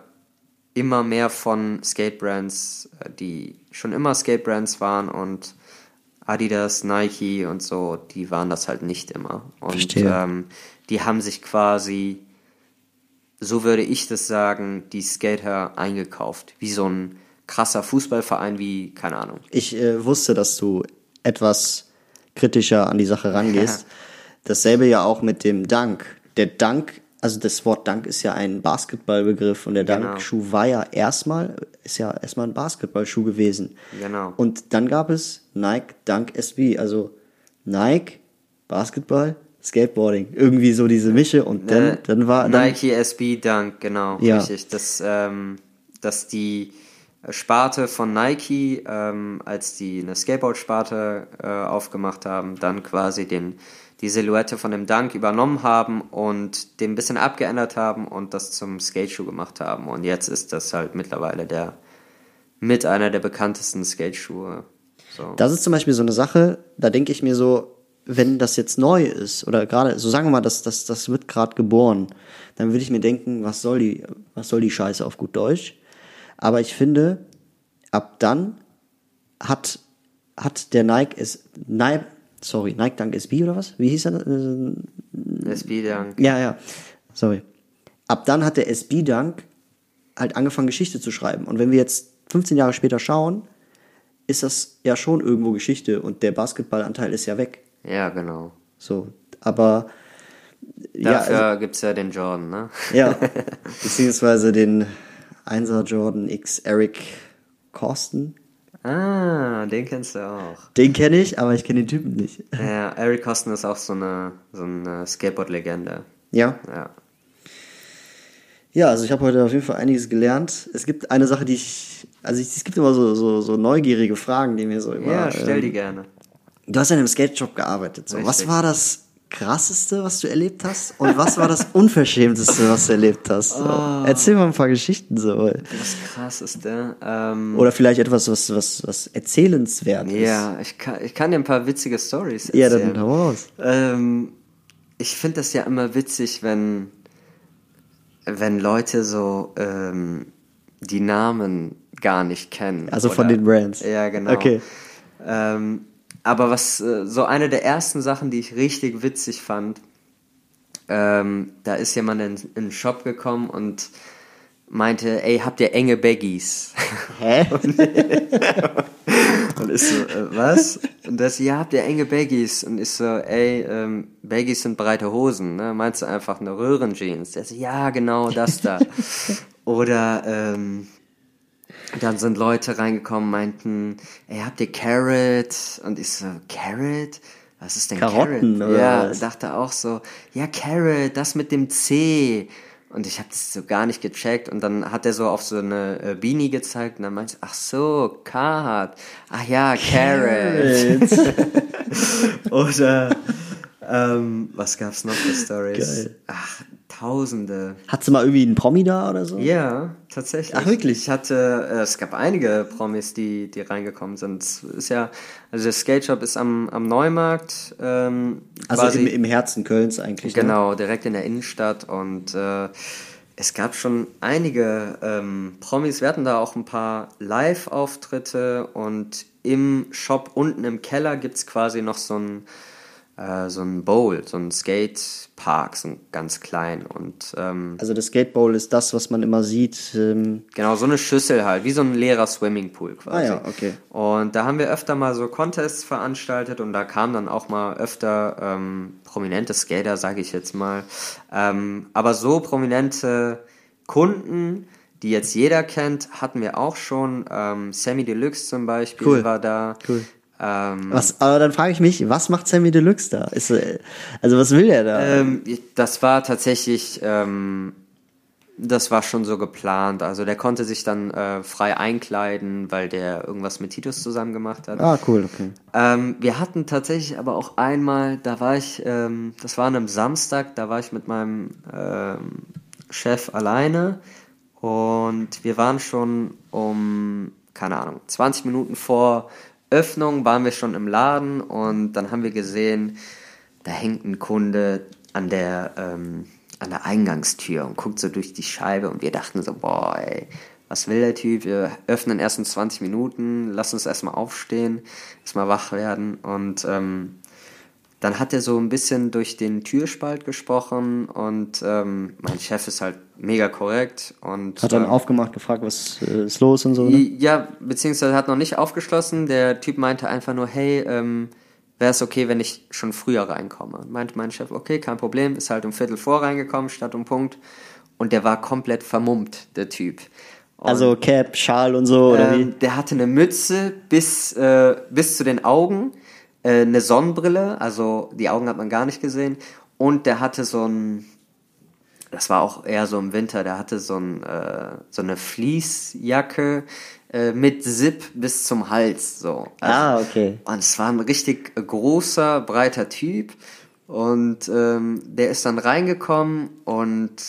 immer mehr von Skatebrands, äh, die schon immer Skatebrands waren und Adidas, Nike und so, die waren das halt nicht immer. Und Verstehe. ähm, die haben sich quasi so würde ich das sagen, die Skater eingekauft. Wie so ein krasser Fußballverein wie, keine Ahnung. Ich äh, wusste, dass du etwas kritischer an die Sache rangehst. Dasselbe ja auch mit dem Dank. Der Dank, also das Wort Dank ist ja ein Basketballbegriff und der Genau. Dankschuh war ja erstmal, ist ja erstmal ein Basketballschuh gewesen. Genau. Und dann gab es Nike Dunk SB, also Nike, Basketball, Skateboarding. Irgendwie so diese Mische und dann, Äh, dann war dann, Nike SB Dunk, genau, Ja. richtig. Das, ähm, dass die Sparte von Nike, ähm, als die eine Skateboard-Sparte äh, aufgemacht haben, dann quasi den, die Silhouette von dem Dunk übernommen haben und den ein bisschen abgeändert haben und das zum Skateschuh gemacht haben. Und jetzt ist das halt mittlerweile der mit einer der bekanntesten Skateschuhe. So. Das ist zum Beispiel so eine Sache, da denke ich mir so, wenn das jetzt neu ist, oder gerade, so sagen wir mal, das, das, das wird gerade geboren, dann würde ich mir denken, was soll die, was soll die Scheiße auf gut Deutsch? Aber ich finde, ab dann hat, hat der Nike es, Nike, sorry, Nike Dunk SB oder was? Wie hieß er? Äh, SB Dunk. Ja, ja, sorry. Ab dann hat der SB Dunk halt angefangen, Geschichte zu schreiben. Und wenn wir jetzt 15 Jahre später schauen, ist das ja schon irgendwo Geschichte und der Basketballanteil ist ja weg. Ja, genau. So, aber ja, Dafür also, gibt's ja den Jordan, ne? ja, beziehungsweise den 1er Jordan X Eric Corsten. Ah, den kennst du auch. Den kenne ich, aber ich kenne den Typen nicht. Ja, Eric Costin ist auch so eine, so eine Skateboard-Legende. Ja, Ja. Ja, also ich habe heute auf jeden Fall einiges gelernt. Es gibt eine Sache, die ich, also es gibt immer so, so, so neugierige Fragen, die mir so immer. Ja, stell ähm, die gerne. Du hast ja in einem Skate-Shop gearbeitet. So. Was war das krasseste, was du erlebt hast? Und was war das unverschämteste, was du erlebt hast? So. Ah. Erzähl mal ein paar Geschichten so. Das krasseste. Ähm, Oder vielleicht etwas, was, was, was erzählenswert ist. ja, ich kann, ich kann dir ein paar witzige Stories Ja, erzählen. dann hau raus. Ähm, ich finde das ja immer witzig, wenn, wenn Leute so ähm, die Namen gar nicht kennen. Also von den Brands. Ja, genau. Okay. Ähm, aber was äh, so eine der ersten Sachen, die ich richtig witzig fand, ähm, da ist jemand in, in den Shop gekommen und meinte, ey, habt ihr enge Baggies? Hä? Und ich so, äh, was? Und das, ja, habt ihr enge Baggies? Und ich so, ey, ähm, Baggies sind breite Hosen, ne? Meinst du einfach eine Röhrenjeans? Der so, ja, genau, das da. Oder, ähm, dann sind Leute reingekommen, meinten, ey, habt ihr Carrot? Und ich so, Carrot? Was ist denn Karotten, Carrot? oder Ja, was? dachte auch so, ja, Carrot, das mit dem C. Und ich habe das so gar nicht gecheckt. Und dann hat er so auf so eine äh, Beanie gezeigt und dann meinte ach so, Card. Ach ja, Carrot. Oder, ähm, was gab's noch für Stories? Geil. Ach, Tausende. Hattest du mal irgendwie einen Promi da oder so? Ja, tatsächlich. Ach, wirklich? Ich hatte, äh, es gab einige Promis, die, die reingekommen sind. Es ist ja, also der Skate Shop ist am, am Neumarkt. Ähm, Also quasi, im, im Herzen Kölns eigentlich. Ne? Genau, direkt in der Innenstadt und äh, es gab schon einige ähm, Promis. Wir hatten da auch ein paar Live-Auftritte und im Shop unten im Keller gibt es quasi noch so ein, äh, so ein Bowl, so ein Skatepark, so ein ganz klein und ähm, Also das Skate Bowl ist das, was man immer sieht. Ähm, Genau, so eine Schüssel halt, wie so ein leerer Swimmingpool quasi. Ah ja, okay. Und da haben wir öfter mal so Contests veranstaltet und da kamen dann auch mal öfter ähm, prominente Skater, sage ich jetzt mal. Ähm, aber so prominente Kunden, die jetzt jeder kennt, hatten wir auch schon. Ähm, Sammy Deluxe zum Beispiel Cool. war da. Cool. Ähm, was, aber dann frage ich mich, was macht Sammy Deluxe da? Ist, äh, also was will er da? Ähm, das war tatsächlich, ähm, das war schon so geplant. Also der konnte sich dann äh, frei einkleiden, weil der irgendwas mit Titus zusammen gemacht hat. ah, cool, okay. Ähm, wir hatten tatsächlich aber auch einmal, da war ich, ähm, das war an einem Samstag, da war ich mit meinem ähm, Chef alleine und wir waren schon um, keine Ahnung, 20 Minuten vor Öffnung waren wir schon im Laden und dann haben wir gesehen, da hängt ein Kunde an der, ähm, an der Eingangstür und guckt so durch die Scheibe und wir dachten so, boah, ey, was will der Typ? Wir öffnen erst in 20 Minuten, lass uns erstmal aufstehen, erstmal wach werden und ähm, dann hat er so ein bisschen durch den Türspalt gesprochen und ähm, mein Chef ist halt mega korrekt und Hat dann ähm, aufgemacht, gefragt, was äh, ist los und so, ne? ja, beziehungsweise hat noch nicht aufgeschlossen. Der Typ meinte einfach nur, hey, ähm, wäre es okay, wenn ich schon früher reinkomme? Meinte mein Chef, okay, kein Problem, ist halt um Viertel vor reingekommen, statt um Punkt. Und der war komplett vermummt, der Typ. Und, Also Cap, Schal und so, oder ähm, der hatte eine Mütze bis, äh, bis zu den Augen, äh, eine Sonnenbrille, also die Augen hat man gar nicht gesehen. Und der hatte so ein, das war auch eher so im Winter, der hatte so, ein, äh, so eine Fließjacke äh, mit Zip bis zum Hals. So. wie? Ah, okay. Und es war ein richtig großer, breiter Typ. Und ähm, der ist dann reingekommen und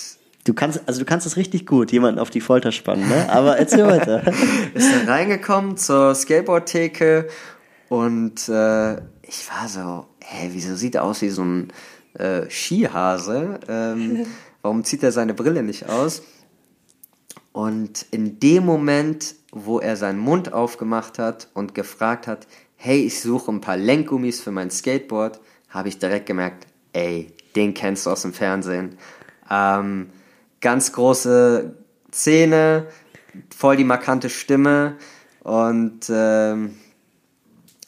Du kannst, also du kannst es richtig gut, jemanden auf die Folter spannen, ne? Aber erzähl weiter. ist dann reingekommen zur Skateboardtheke und äh, ich war so, hä, wieso sieht er aus wie so ein äh, Skihase? Ähm, warum zieht er seine Brille nicht aus? Und in dem Moment, wo er seinen Mund aufgemacht hat und gefragt hat, hey, ich suche ein paar Lenkgummis für mein Skateboard, habe ich direkt gemerkt, ey, den kennst du aus dem Fernsehen. Ähm, ganz große Zähne, voll die markante Stimme und ähm,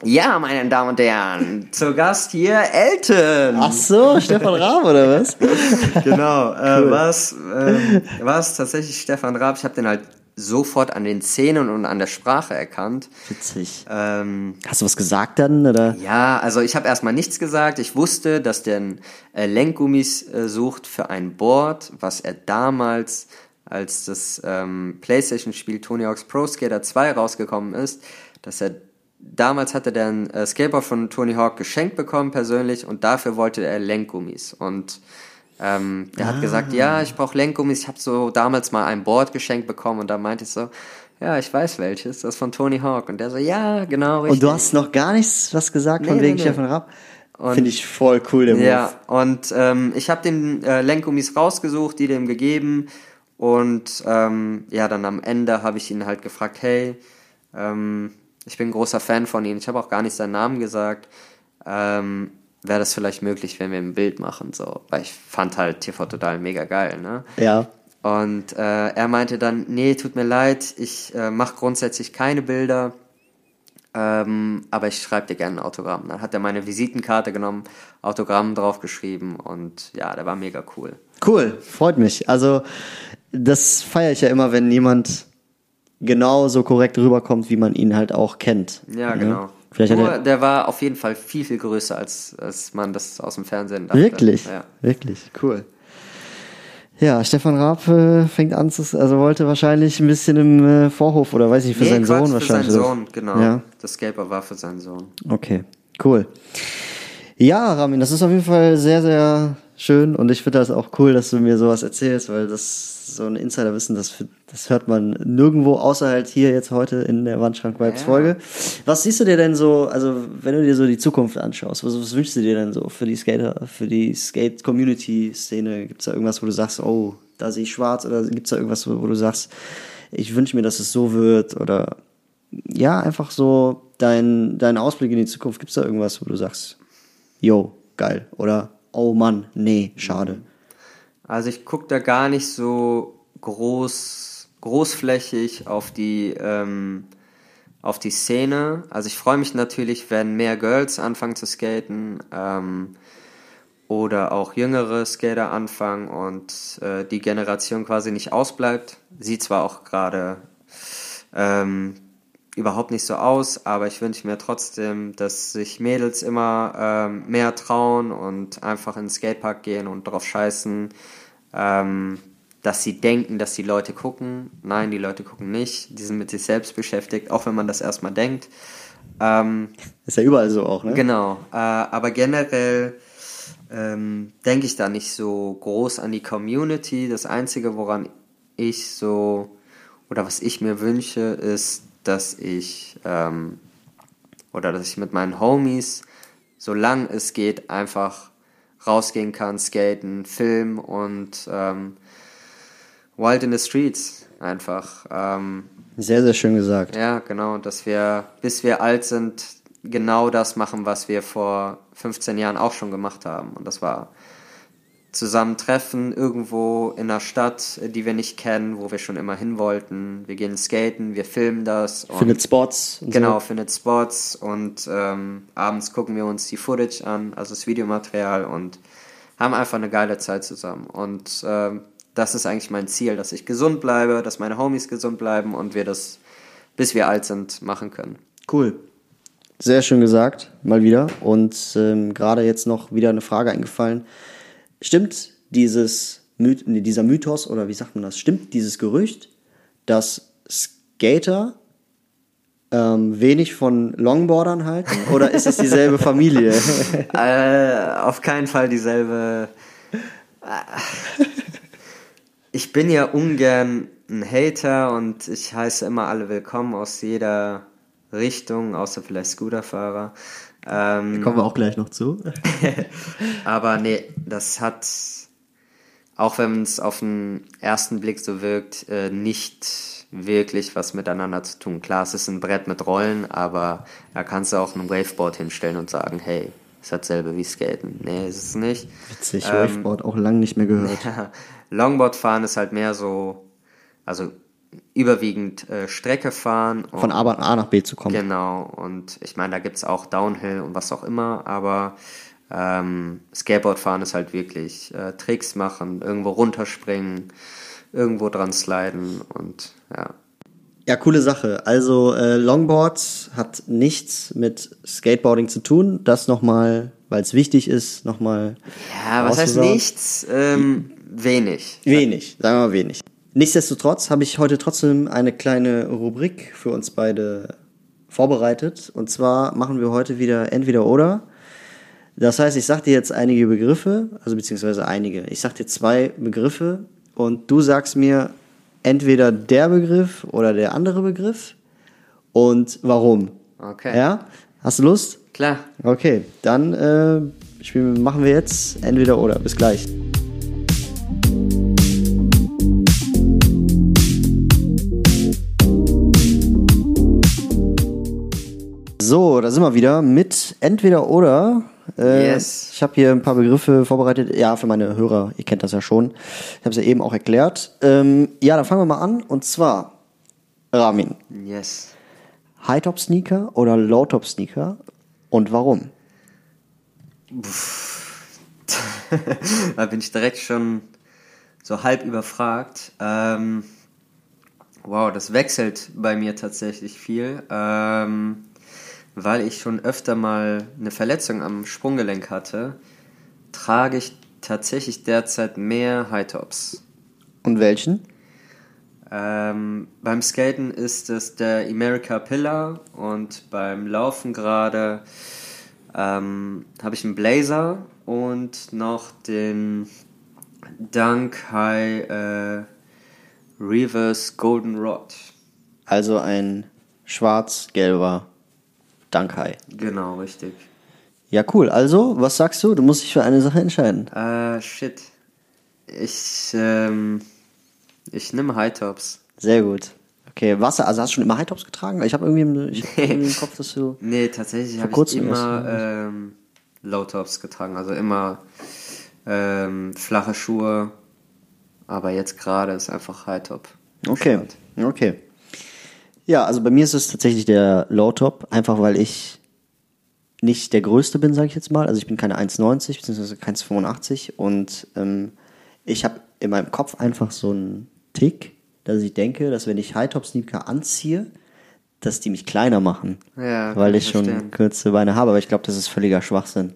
ja, meine Damen und Herren, zu Gast hier Elton. Ach so, Stefan Raab, oder was? Genau, äh, war es ähm, war's tatsächlich Stefan Raab. Ich habe den halt sofort an den Szenen und an der Sprache erkannt. Witzig. Ähm, Hast du was gesagt dann, oder? ja, also ich habe erstmal nichts gesagt. Ich wusste, dass der ein, äh, Lenkgummis äh, sucht für ein Board, was er damals, als das ähm, PlayStation-Spiel Tony Hawk's Pro Skater 2 rausgekommen ist, dass er damals hatte der ein äh, Skateboard von Tony Hawk geschenkt bekommen persönlich und dafür wollte er Lenkgummis und ähm, der hat gesagt, ja, ich brauche Lenkgummis. Ich habe so damals mal ein Board geschenkt bekommen und da meinte ich so, ja, ich weiß welches, das ist von Tony Hawk. Und der so, ja, genau, richtig. Und du hast noch gar nichts was gesagt von Nee, wegen nee. Stefan Raab? Finde ich voll cool, der Move. Ja, und ähm, ich habe den äh, Lenkgummis rausgesucht, die dem gegeben. Und ähm, ja, dann am Ende habe ich ihn halt gefragt, hey, ähm, ich bin ein großer Fan von Ihnen. Ich habe auch gar nicht seinen Namen gesagt. Ähm, Wäre das vielleicht möglich, wenn wir ein Bild machen? So, weil ich fand halt TV Total mega geil, ne? Ja. Und äh, er meinte dann, nee, tut mir leid, ich äh, mache grundsätzlich keine Bilder, ähm, aber ich schreibe dir gerne ein Autogramm. Dann hat er meine Visitenkarte genommen, Autogramm draufgeschrieben und ja, der war mega cool. Cool, freut mich. Also, das feiere ich ja immer, wenn jemand genau so korrekt rüberkommt, wie man ihn halt auch kennt. Ja, Ne? genau. Vielleicht Nur, er, der war auf jeden Fall viel, viel größer, als, als man das aus dem Fernsehen dachte. wirklich, Ja. wirklich, cool. Ja, Stefan Raab äh, fängt an zu, also wollte wahrscheinlich ein bisschen im äh, Vorhof oder weiß ich, für Nee, seinen Quatsch, Sohn für wahrscheinlich. seinen oder? Sohn, genau. Ja, Das Skateboard war für seinen Sohn. okay, cool. Ja, Ramin, das ist auf jeden Fall sehr, sehr schön und ich finde das auch cool, dass du mir sowas erzählst, weil das so ein Insiderwissen, das, das hört man nirgendwo, außer halt hier jetzt heute in der Wandschrank Vibes Ja. Folge. Was siehst du dir denn so, also wenn du dir so die Zukunft anschaust, was, was wünschst du dir denn so für die Skater, für die Skate-Community-Szene? Gibt's da irgendwas, wo du sagst, oh, da sehe ich schwarz oder gibt's da irgendwas, wo, du sagst, ich wünsche mir, dass es so wird oder ja, einfach so dein, dein Ausblick in die Zukunft. Gibt's da irgendwas, wo du sagst, yo, geil oder oh Mann, nee, schade. Also ich gucke da gar nicht so groß, großflächig auf die, ähm, auf die Szene. Also ich freue mich natürlich, wenn mehr Girls anfangen zu skaten ähm, oder auch jüngere Skater anfangen und äh, die Generation quasi nicht ausbleibt. Sieht zwar auch gerade ähm, überhaupt nicht so aus, aber ich wünsche mir trotzdem, dass sich Mädels immer ähm, mehr trauen und einfach in den Skatepark gehen und drauf scheißen, ähm, dass sie denken, dass die Leute gucken. Nein, die Leute gucken nicht. Die sind mit sich selbst beschäftigt, auch wenn man das erstmal denkt. Ähm, Ist ja überall so auch, ne? Genau, äh, aber generell ähm, denke ich da nicht so groß an die Community. Das Einzige, woran ich so oder was ich mir wünsche, ist, dass ich ähm, oder dass ich mit meinen Homies, solange es geht, einfach rausgehen kann, skaten, filmen und ähm, Wild in the Streets einfach. Ähm, Sehr, sehr schön gesagt. ja, genau, dass wir, bis wir alt sind, genau das machen, was wir vor 15 Jahren auch schon gemacht haben. Und das war zusammentreffen irgendwo in einer Stadt, die wir nicht kennen, wo wir schon immer hin wollten. Wir gehen skaten, wir filmen das. Und Findet Spots. Genau, So. findet Spots und ähm, abends gucken wir uns die Footage an, also das Videomaterial und haben einfach eine geile Zeit zusammen. Und ähm, das ist eigentlich mein Ziel, dass ich gesund bleibe, dass meine Homies gesund bleiben und wir das, bis wir alt sind, machen können. Cool. Sehr schön gesagt, mal wieder. Und ähm, gerade jetzt noch wieder eine Frage eingefallen. Stimmt dieses dieser Mythos oder wie sagt man das? Stimmt dieses Gerücht, dass Skater ähm, wenig von Longboardern halten? Oder ist es dieselbe Familie? äh, auf keinen Fall dieselbe. Ich bin ja ungern ein Hater und ich heiße immer alle willkommen aus jeder Richtung, außer vielleicht Scooterfahrer. Ähm, Kommen wir auch gleich noch zu. Aber nee, das hat, auch wenn es auf den ersten Blick so wirkt, äh, nicht wirklich was miteinander zu tun. Klar, es ist ein Brett mit Rollen, aber da kannst du auch ein Waveboard hinstellen und sagen, hey, ist dasselbe wie Skaten. Nee, ist es nicht. Witzig, Ähm, Waveboard auch lange nicht mehr gehört. Longboard fahren ist halt mehr so, also überwiegend äh, Strecke fahren. Von A A nach B zu kommen. Genau, und ich meine, da gibt es auch Downhill und was auch immer, aber ähm, Skateboardfahren ist halt wirklich äh, Tricks machen, irgendwo runterspringen, irgendwo dran sliden und ja. Ja, coole Sache. Also äh, Longboard hat nichts mit Skateboarding zu tun. Das nochmal, weil es wichtig ist, nochmal. Ja, was heißt nichts? Ähm, wenig. Wenig, sagen wir mal wenig. Nichtsdestotrotz habe ich heute trotzdem eine kleine Rubrik für uns beide vorbereitet. Und zwar machen wir heute wieder entweder oder. Das heißt, ich sag dir jetzt einige Begriffe, also beziehungsweise einige. Ich sag dir zwei Begriffe und du sagst mir entweder der Begriff oder der andere Begriff und warum. Okay. Ja? Hast du Lust? Klar. Okay, dann äh, spielen, machen wir jetzt entweder oder. Bis gleich. So, da sind wir wieder mit entweder oder. Äh, Yes. Ich habe hier ein paar Begriffe vorbereitet. Ja, für meine Hörer, ihr kennt das ja schon. Ich habe es ja eben auch erklärt. Ähm, ja, dann fangen wir mal an. Und zwar, Ramin, Yes. High-Top-Sneaker oder Low-Top-Sneaker und warum? da bin ich direkt schon so halb überfragt. Ähm, wow, das wechselt bei mir tatsächlich viel, ähm, weil ich schon öfter mal eine Verletzung am Sprunggelenk hatte, trage ich tatsächlich derzeit mehr High-Tops. Und welchen? Ähm, beim Skaten ist es der America Pillar und beim Laufen gerade ähm, habe ich einen Blazer und noch den Dunk High äh, Reverse Golden Rod. Also ein schwarz-gelber Dankai. Genau, richtig. Ja, cool. Also, was sagst du? Du musst dich für eine Sache entscheiden. Äh, shit. Ich, ähm, ich nehme High Tops. Sehr gut. Okay, Wasser, also hast du schon immer High-Tops getragen? Ich habe irgendwie, im- ich hab irgendwie im Kopf, dass du... Nee, tatsächlich habe ich immer ähm, Low Tops getragen. Also immer ähm, flache Schuhe. Aber jetzt gerade ist einfach High Top. Okay, okay. Ja, also bei mir ist es tatsächlich der Low-Top, einfach weil ich nicht der Größte bin, sage ich jetzt mal. Also ich bin keine 1,90 bzw. kein 1,85 und ähm, ich habe in meinem Kopf einfach so einen Tick, dass ich denke, dass wenn ich High-Top-Sneaker anziehe, dass die mich kleiner machen, Ja, weil ich ich schon verstehen. kurze Beine habe. Aber ich glaube, das ist völliger Schwachsinn,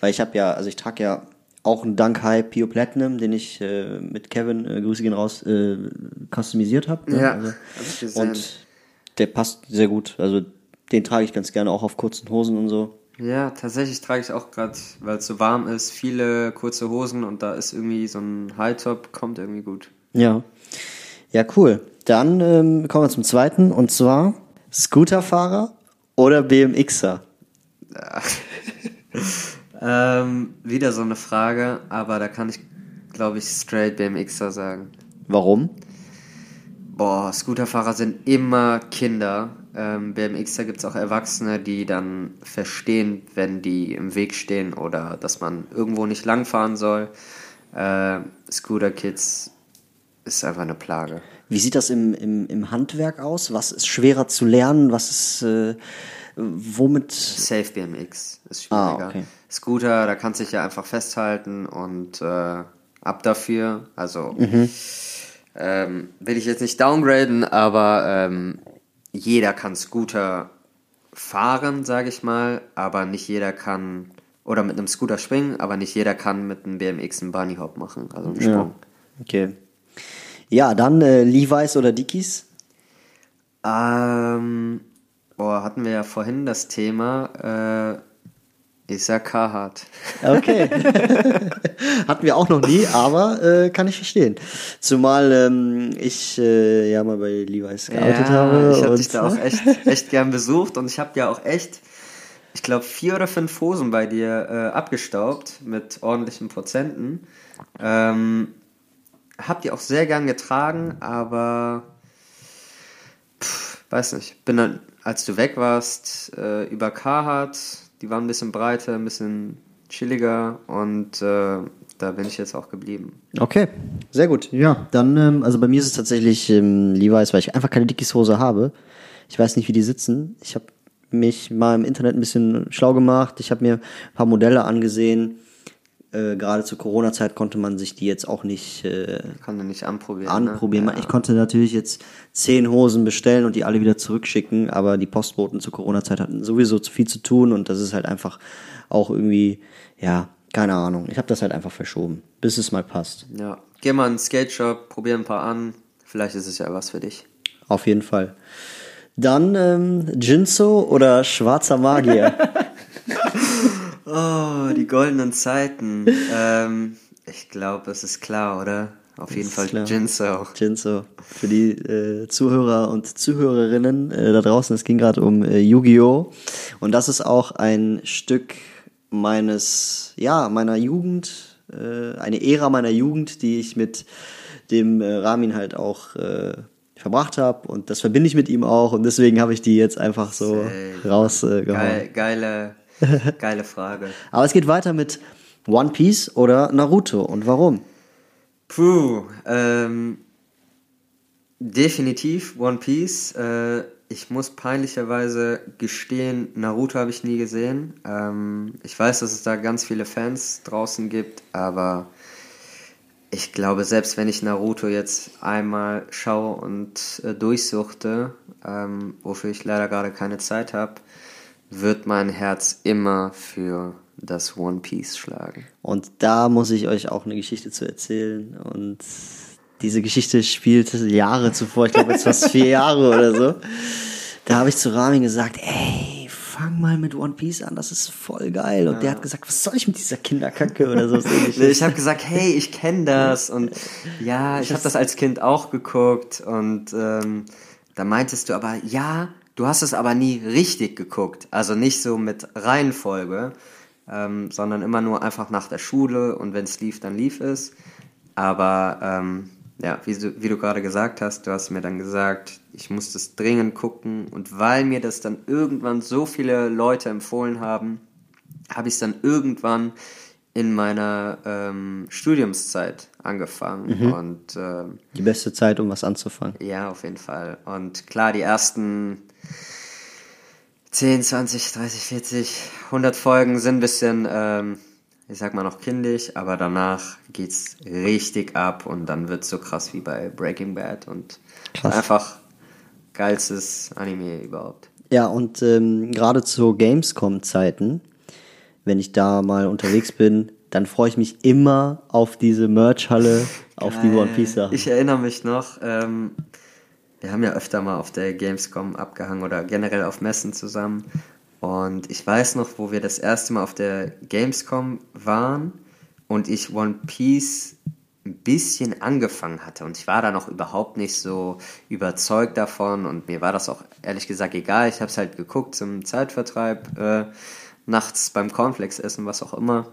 weil ich habe ja, also ich trage ja auch einen Dunk High Pure Platinum, den ich äh, mit Kevin, äh, Grüße gehen raus, äh, customisiert habe. Ne? Ja, also, hab ich gesehen. und der passt sehr gut. Also den trage ich ganz gerne auch auf kurzen Hosen und so. Ja, tatsächlich trage ich auch gerade, weil es so warm ist, viele kurze Hosen und da ist irgendwie so ein High Top, kommt irgendwie gut. Ja. Ja, cool. Dann ähm, kommen wir zum zweiten und zwar Scooterfahrer oder BMXer. Ähm, wieder so eine Frage, aber da kann ich, glaube ich, straight BMXer sagen. Warum? Boah, Scooterfahrer sind immer Kinder. Ähm, BMXer gibt es auch Erwachsene, die dann verstehen, wenn die im Weg stehen oder dass man irgendwo nicht langfahren soll. Äh, Scooter-Kids ist einfach eine Plage. Wie sieht das im, im, im Handwerk aus? Was ist schwerer zu lernen? Was ist äh, womit? Safe BMX ist Ah, schwieriger. okay. Scooter, da kannst du dich ja einfach festhalten und äh, ab dafür. Also Mhm. Ähm, will ich jetzt nicht downgraden, aber ähm, jeder kann Scooter fahren, sage ich mal, aber nicht jeder kann oder mit einem Scooter springen, aber nicht jeder kann mit einem BMX einen Bunny Hop machen, also einen Ja. Sprung. Okay. Ja, dann äh, Levi's oder Dickies. Ähm, boah, hatten wir ja vorhin das Thema. Äh, ich sag Carhartt. Okay. Hatten wir auch noch nie, aber äh, kann ich verstehen. Zumal ähm, ich äh, ja mal bei Levi's gearbeitet habe. Ich habe dich da auch echt, echt gern besucht und ich habe ja auch echt, ich glaube, vier oder fünf Hosen bei dir äh, abgestaubt mit ordentlichen Prozenten. Ähm, hab die auch sehr gern getragen, aber pff, weiß nicht. Bin dann, als du weg warst, äh, über Carhartt, die waren ein bisschen breiter, ein bisschen chilliger und äh, da bin ich jetzt auch geblieben. Okay, sehr gut. Ja, dann, ähm, also bei mir ist es tatsächlich ähm, Levi's, weil ich einfach keine Dickies-Hose habe. Ich weiß nicht, wie die sitzen. Ich habe mich mal im Internet ein bisschen schlau gemacht. Ich habe mir ein paar Modelle angesehen. Äh, Gerade zur Corona-Zeit konnte man sich die jetzt auch nicht äh, Kann nicht anprobieren. anprobieren. Ne? Ich konnte natürlich jetzt zehn Hosen bestellen und die alle wieder zurückschicken, aber die Postboten zur Corona-Zeit hatten sowieso zu viel zu tun und das ist halt einfach auch irgendwie, ja, keine Ahnung. Ich habe das halt einfach verschoben, bis es mal passt. Ja, geh mal in den Skate Shop, probier ein paar an. Vielleicht ist es ja was für dich. Auf jeden Fall. Dann ähm, Jinso oder schwarzer Magier. Oh, die goldenen Zeiten. ähm, ich glaube, es ist klar, oder? Auf jeden Fall klar. Jinso. Jinso. Für die äh, Zuhörer und Zuhörerinnen äh, da draußen, es ging gerade um äh, Yu-Gi-Oh! Und das ist auch ein Stück meines, ja, meiner Jugend, äh, eine Ära meiner Jugend, die ich mit dem äh, Ramin halt auch äh, verbracht habe. Und das verbinde ich mit ihm auch. Und deswegen habe ich die jetzt einfach so rausgehauen. Geil, geile, geile Frage. Aber es geht weiter mit One Piece oder Naruto. Und warum? Puh, ähm, definitiv One Piece. Äh, ich muss peinlicherweise gestehen, Naruto habe ich nie gesehen. Ähm, ich weiß, dass es da ganz viele Fans draußen gibt, aber ich glaube, selbst wenn ich Naruto jetzt einmal schaue und äh, durchsuchte, ähm, wofür ich leider gerade keine Zeit habe, wird mein Herz immer für das One Piece schlagen. Und da muss ich euch auch eine Geschichte zu erzählen. Und diese Geschichte spielt Jahre zuvor, ich glaube jetzt fast vier Jahre oder so. Da habe ich zu Ramin gesagt, ey, fang mal mit One Piece an, das ist voll geil. Und der hat gesagt, was soll ich mit dieser Kinderkacke oder so. Ich habe gesagt, hey, ich kenne das und ja, ich habe das als Kind auch geguckt und ähm, da meintest du aber, ja, du hast es aber nie richtig geguckt, also nicht so mit Reihenfolge, ähm, sondern immer nur einfach nach der Schule und wenn es lief, dann lief es. Aber ähm, ja, wie du, wie du gerade gesagt hast, du hast mir dann gesagt, ich muss das dringend gucken und weil mir das dann irgendwann so viele Leute empfohlen haben, habe ich es dann irgendwann in meiner ähm, Studiumszeit angefangen Mhm. und ähm, Die beste Zeit, um was anzufangen. ja, auf jeden Fall. Und klar, die ersten 10, 20, 30, 40, 100 Folgen sind ein bisschen, ähm, ich sag mal noch kindisch, aber danach geht's richtig ab und dann wird's so krass wie bei Breaking Bad und Krass. einfach geilstes Anime überhaupt. Ja, und ähm, gerade zu Gamescom-Zeiten, wenn ich da mal unterwegs bin, dann freue ich mich immer auf diese Merch-Halle, auf die One Piece Sachen. Ich erinnere mich noch, ähm, wir haben ja öfter mal auf der Gamescom abgehangen oder generell auf Messen zusammen. Und ich weiß noch, wo wir das erste Mal auf der Gamescom waren und ich One Piece ein bisschen angefangen hatte. Und ich war da noch überhaupt nicht so überzeugt davon und mir war das auch ehrlich gesagt egal. Ich habe es halt geguckt zum Zeitvertreib, äh, nachts beim Cornflakes essen, was auch immer.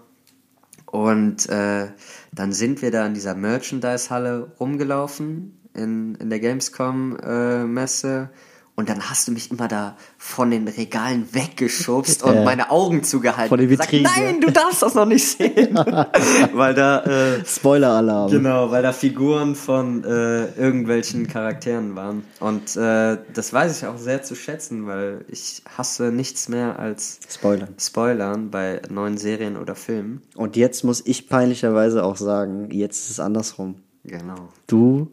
Und äh, dann sind wir da in dieser Merchandise-Halle rumgelaufen in, in der Gamescom-Messe. und dann hast du mich immer da von den Regalen weggeschubst und Ja. meine Augen zugehalten. Von den und gesagt, Vitrinen, Nein, du darfst das noch nicht sehen. weil da, äh, Spoiler-Alarm. genau, weil da Figuren von äh, irgendwelchen Charakteren waren. Und äh, das weiß ich auch sehr zu schätzen, weil ich hasse nichts mehr als Spoiler. Spoilern bei neuen Serien oder Filmen. Und jetzt muss ich peinlicherweise auch sagen, jetzt ist es andersrum. Genau. Du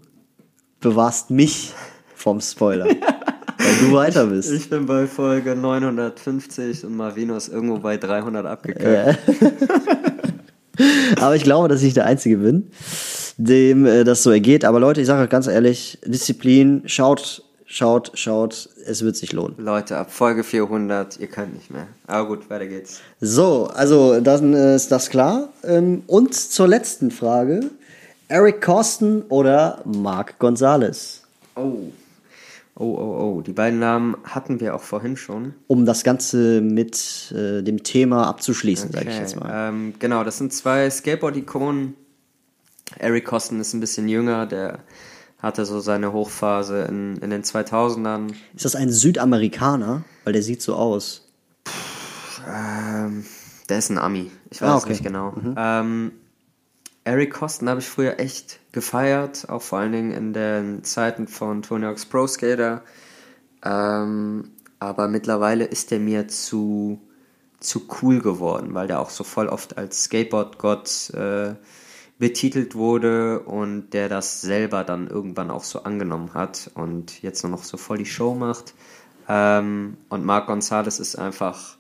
bewahrst mich vom Spoiler, weil du weiter bist. Ich bin bei Folge 950 und Marvino ist irgendwo bei 300 abgekackt. Aber ich glaube, dass ich der Einzige bin, dem äh, das so ergeht. Aber Leute, ich sage euch ganz ehrlich, Disziplin, schaut, schaut, schaut, es wird sich lohnen. Leute, ab Folge 400, ihr könnt nicht mehr. Aber gut, weiter geht's. So, also dann ist das klar. Ähm, Und zur letzten Frage. Eric Corsten oder Mark Gonzalez? Oh. Oh, oh, oh. Die beiden Namen hatten wir auch vorhin schon. Um das Ganze mit äh, dem Thema abzuschließen, sage ich Okay, jetzt mal. Ähm, genau, das sind zwei Skateboard-Ikonen. Eric Kosten ist ein bisschen jünger, der hatte so seine Hochphase in, in den 2000ern. Ist das ein Südamerikaner? Weil der sieht so aus. Ähm, der ist ein Ami. Ich weiß Ah, es okay. nicht genau. Ähm, Eric Kosten habe ich früher echt gefeiert, auch vor allen Dingen in den Zeiten von Tony Hawk's Pro Skater. Ähm, aber mittlerweile ist der mir zu, zu cool geworden, weil der auch so voll oft als Skateboard-Gott äh, betitelt wurde und der das selber dann irgendwann auch so angenommen hat und jetzt nur noch so voll die Show macht. Ähm, und Mark Gonzalez ist einfach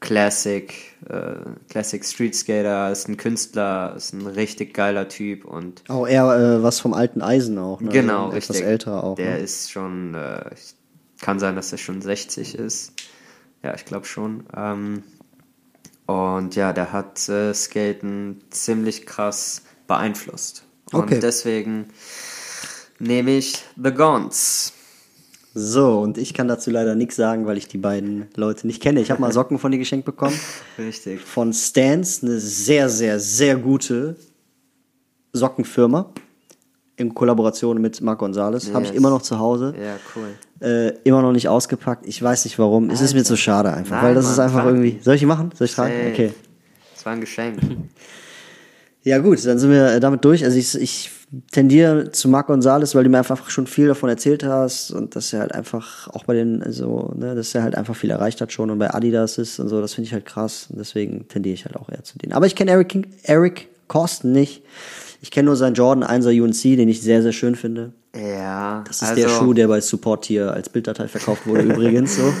Classic, äh, Classic Street Skater, ist ein Künstler, ist ein richtig geiler Typ und Oh, eher äh, was vom alten Eisen auch. Ne? genau, also richtig. Etwas älterer auch. Der ne? ist schon, äh, kann sein, dass er schon 60 ist. Ja, ich glaube schon. Ähm, und ja, der hat äh, Skaten ziemlich krass beeinflusst. Okay. Und deswegen nehme ich The Gons. So, und ich kann dazu leider nichts sagen, weil ich die beiden Leute nicht kenne. Ich habe mal Socken von dir geschenkt bekommen. Richtig. Von Stans, eine sehr, sehr, sehr gute Sockenfirma. In Kollaboration mit Marc Gonzalez. Habe ich Yes. immer noch zu Hause. Ja, cool. Äh, immer noch nicht ausgepackt. Ich weiß nicht warum. Es ist mir zu schade einfach. Nein, weil das Mann, ist einfach irgendwie. Soll ich die machen? Soll ich tragen? Okay. Das war ein Geschenk. Ja gut, dann sind wir äh, damit durch. Also ich, ich tendiere zu Marc Gonzalez, weil du mir einfach schon viel davon erzählt hast und dass er halt einfach auch bei den, also, ne, dass er halt einfach viel erreicht hat schon und bei Adidas ist und so, das finde ich halt krass und deswegen tendiere ich halt auch eher zu denen. Aber ich kenne Eric, King- Eric Corsten nicht. Ich kenne nur seinen Jordan 1er UNC, den ich sehr, sehr schön finde. Ja, Das ist der Schuh, der bei Support hier als Bilddatei verkauft wurde übrigens so.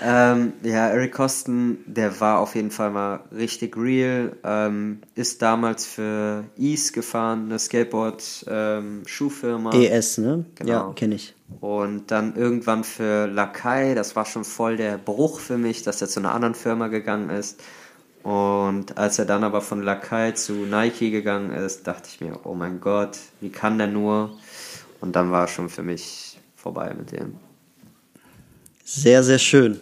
Ähm, ja, Eric Kosten, der war auf jeden Fall mal richtig real. Ähm, ist damals für Ease gefahren, eine Skateboard-Schuhfirma. ES, ne? Genau. Ja, kenne ich. Und dann irgendwann für Lakai, das war schon voll der Bruch für mich, dass er zu einer anderen Firma gegangen ist. Und als er dann aber von Lakai zu Nike gegangen ist, dachte ich mir, oh mein Gott, wie kann der nur? Und dann war schon für mich vorbei mit dem. Sehr, sehr schön.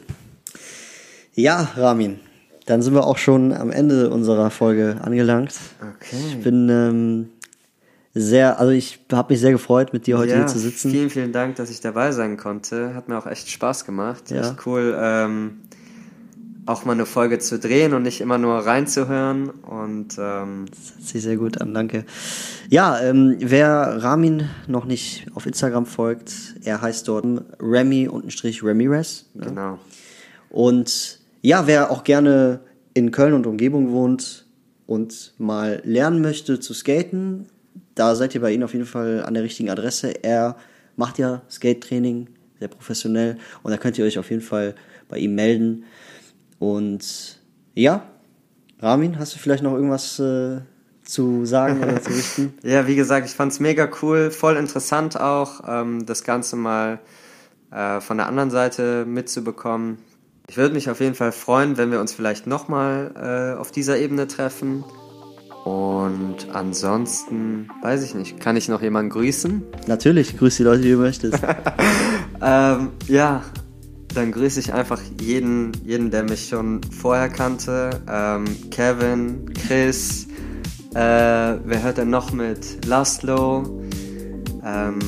Ja, Ramin, dann sind wir auch schon am Ende unserer Folge angelangt. Okay. Ich bin ähm, sehr, also ich habe mich sehr gefreut, mit dir heute hier zu sitzen. Vielen, vielen Dank, dass ich dabei sein konnte. Hat mir auch echt Spaß gemacht. Ja. Echt cool, ähm, auch mal eine Folge zu drehen und nicht immer nur reinzuhören. Und ähm, Das hört sich sehr gut an, danke. Ja, ähm, wer Ramin noch nicht auf Instagram folgt, er heißt dort Remy-Ramirez. Ne? genau. Und ja, wer auch gerne in Köln und Umgebung wohnt und mal lernen möchte zu skaten, da seid ihr bei ihm auf jeden Fall an der richtigen Adresse. Er macht ja Skate-Training, sehr professionell. Und da könnt ihr euch auf jeden Fall bei ihm melden. Und ja, Ramin, hast du vielleicht noch irgendwas äh, zu sagen oder zu richten? Ja, wie gesagt, ich fand's mega cool, voll interessant auch, ähm, das Ganze mal äh, von der anderen Seite mitzubekommen. Ich würde mich auf jeden Fall freuen, wenn wir uns vielleicht nochmal äh, auf dieser Ebene treffen. Und ansonsten, weiß ich nicht, kann ich noch jemanden grüßen? Natürlich, grüß die Leute, die du möchtest. Ähm, ja, dann grüße ich einfach jeden, jeden, der mich schon vorher kannte. Ähm, Kevin, Chris, äh, wer hört denn noch mit? Laszlo, ähm,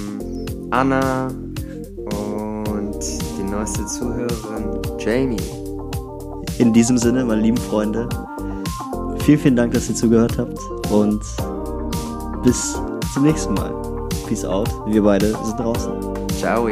Anna und die neueste Zuhörerin, Jamie. In diesem Sinne, meine lieben Freunde, vielen, vielen Dank, dass ihr zugehört habt und bis zum nächsten Mal. Peace out. Wir beide sind draußen. Ciao.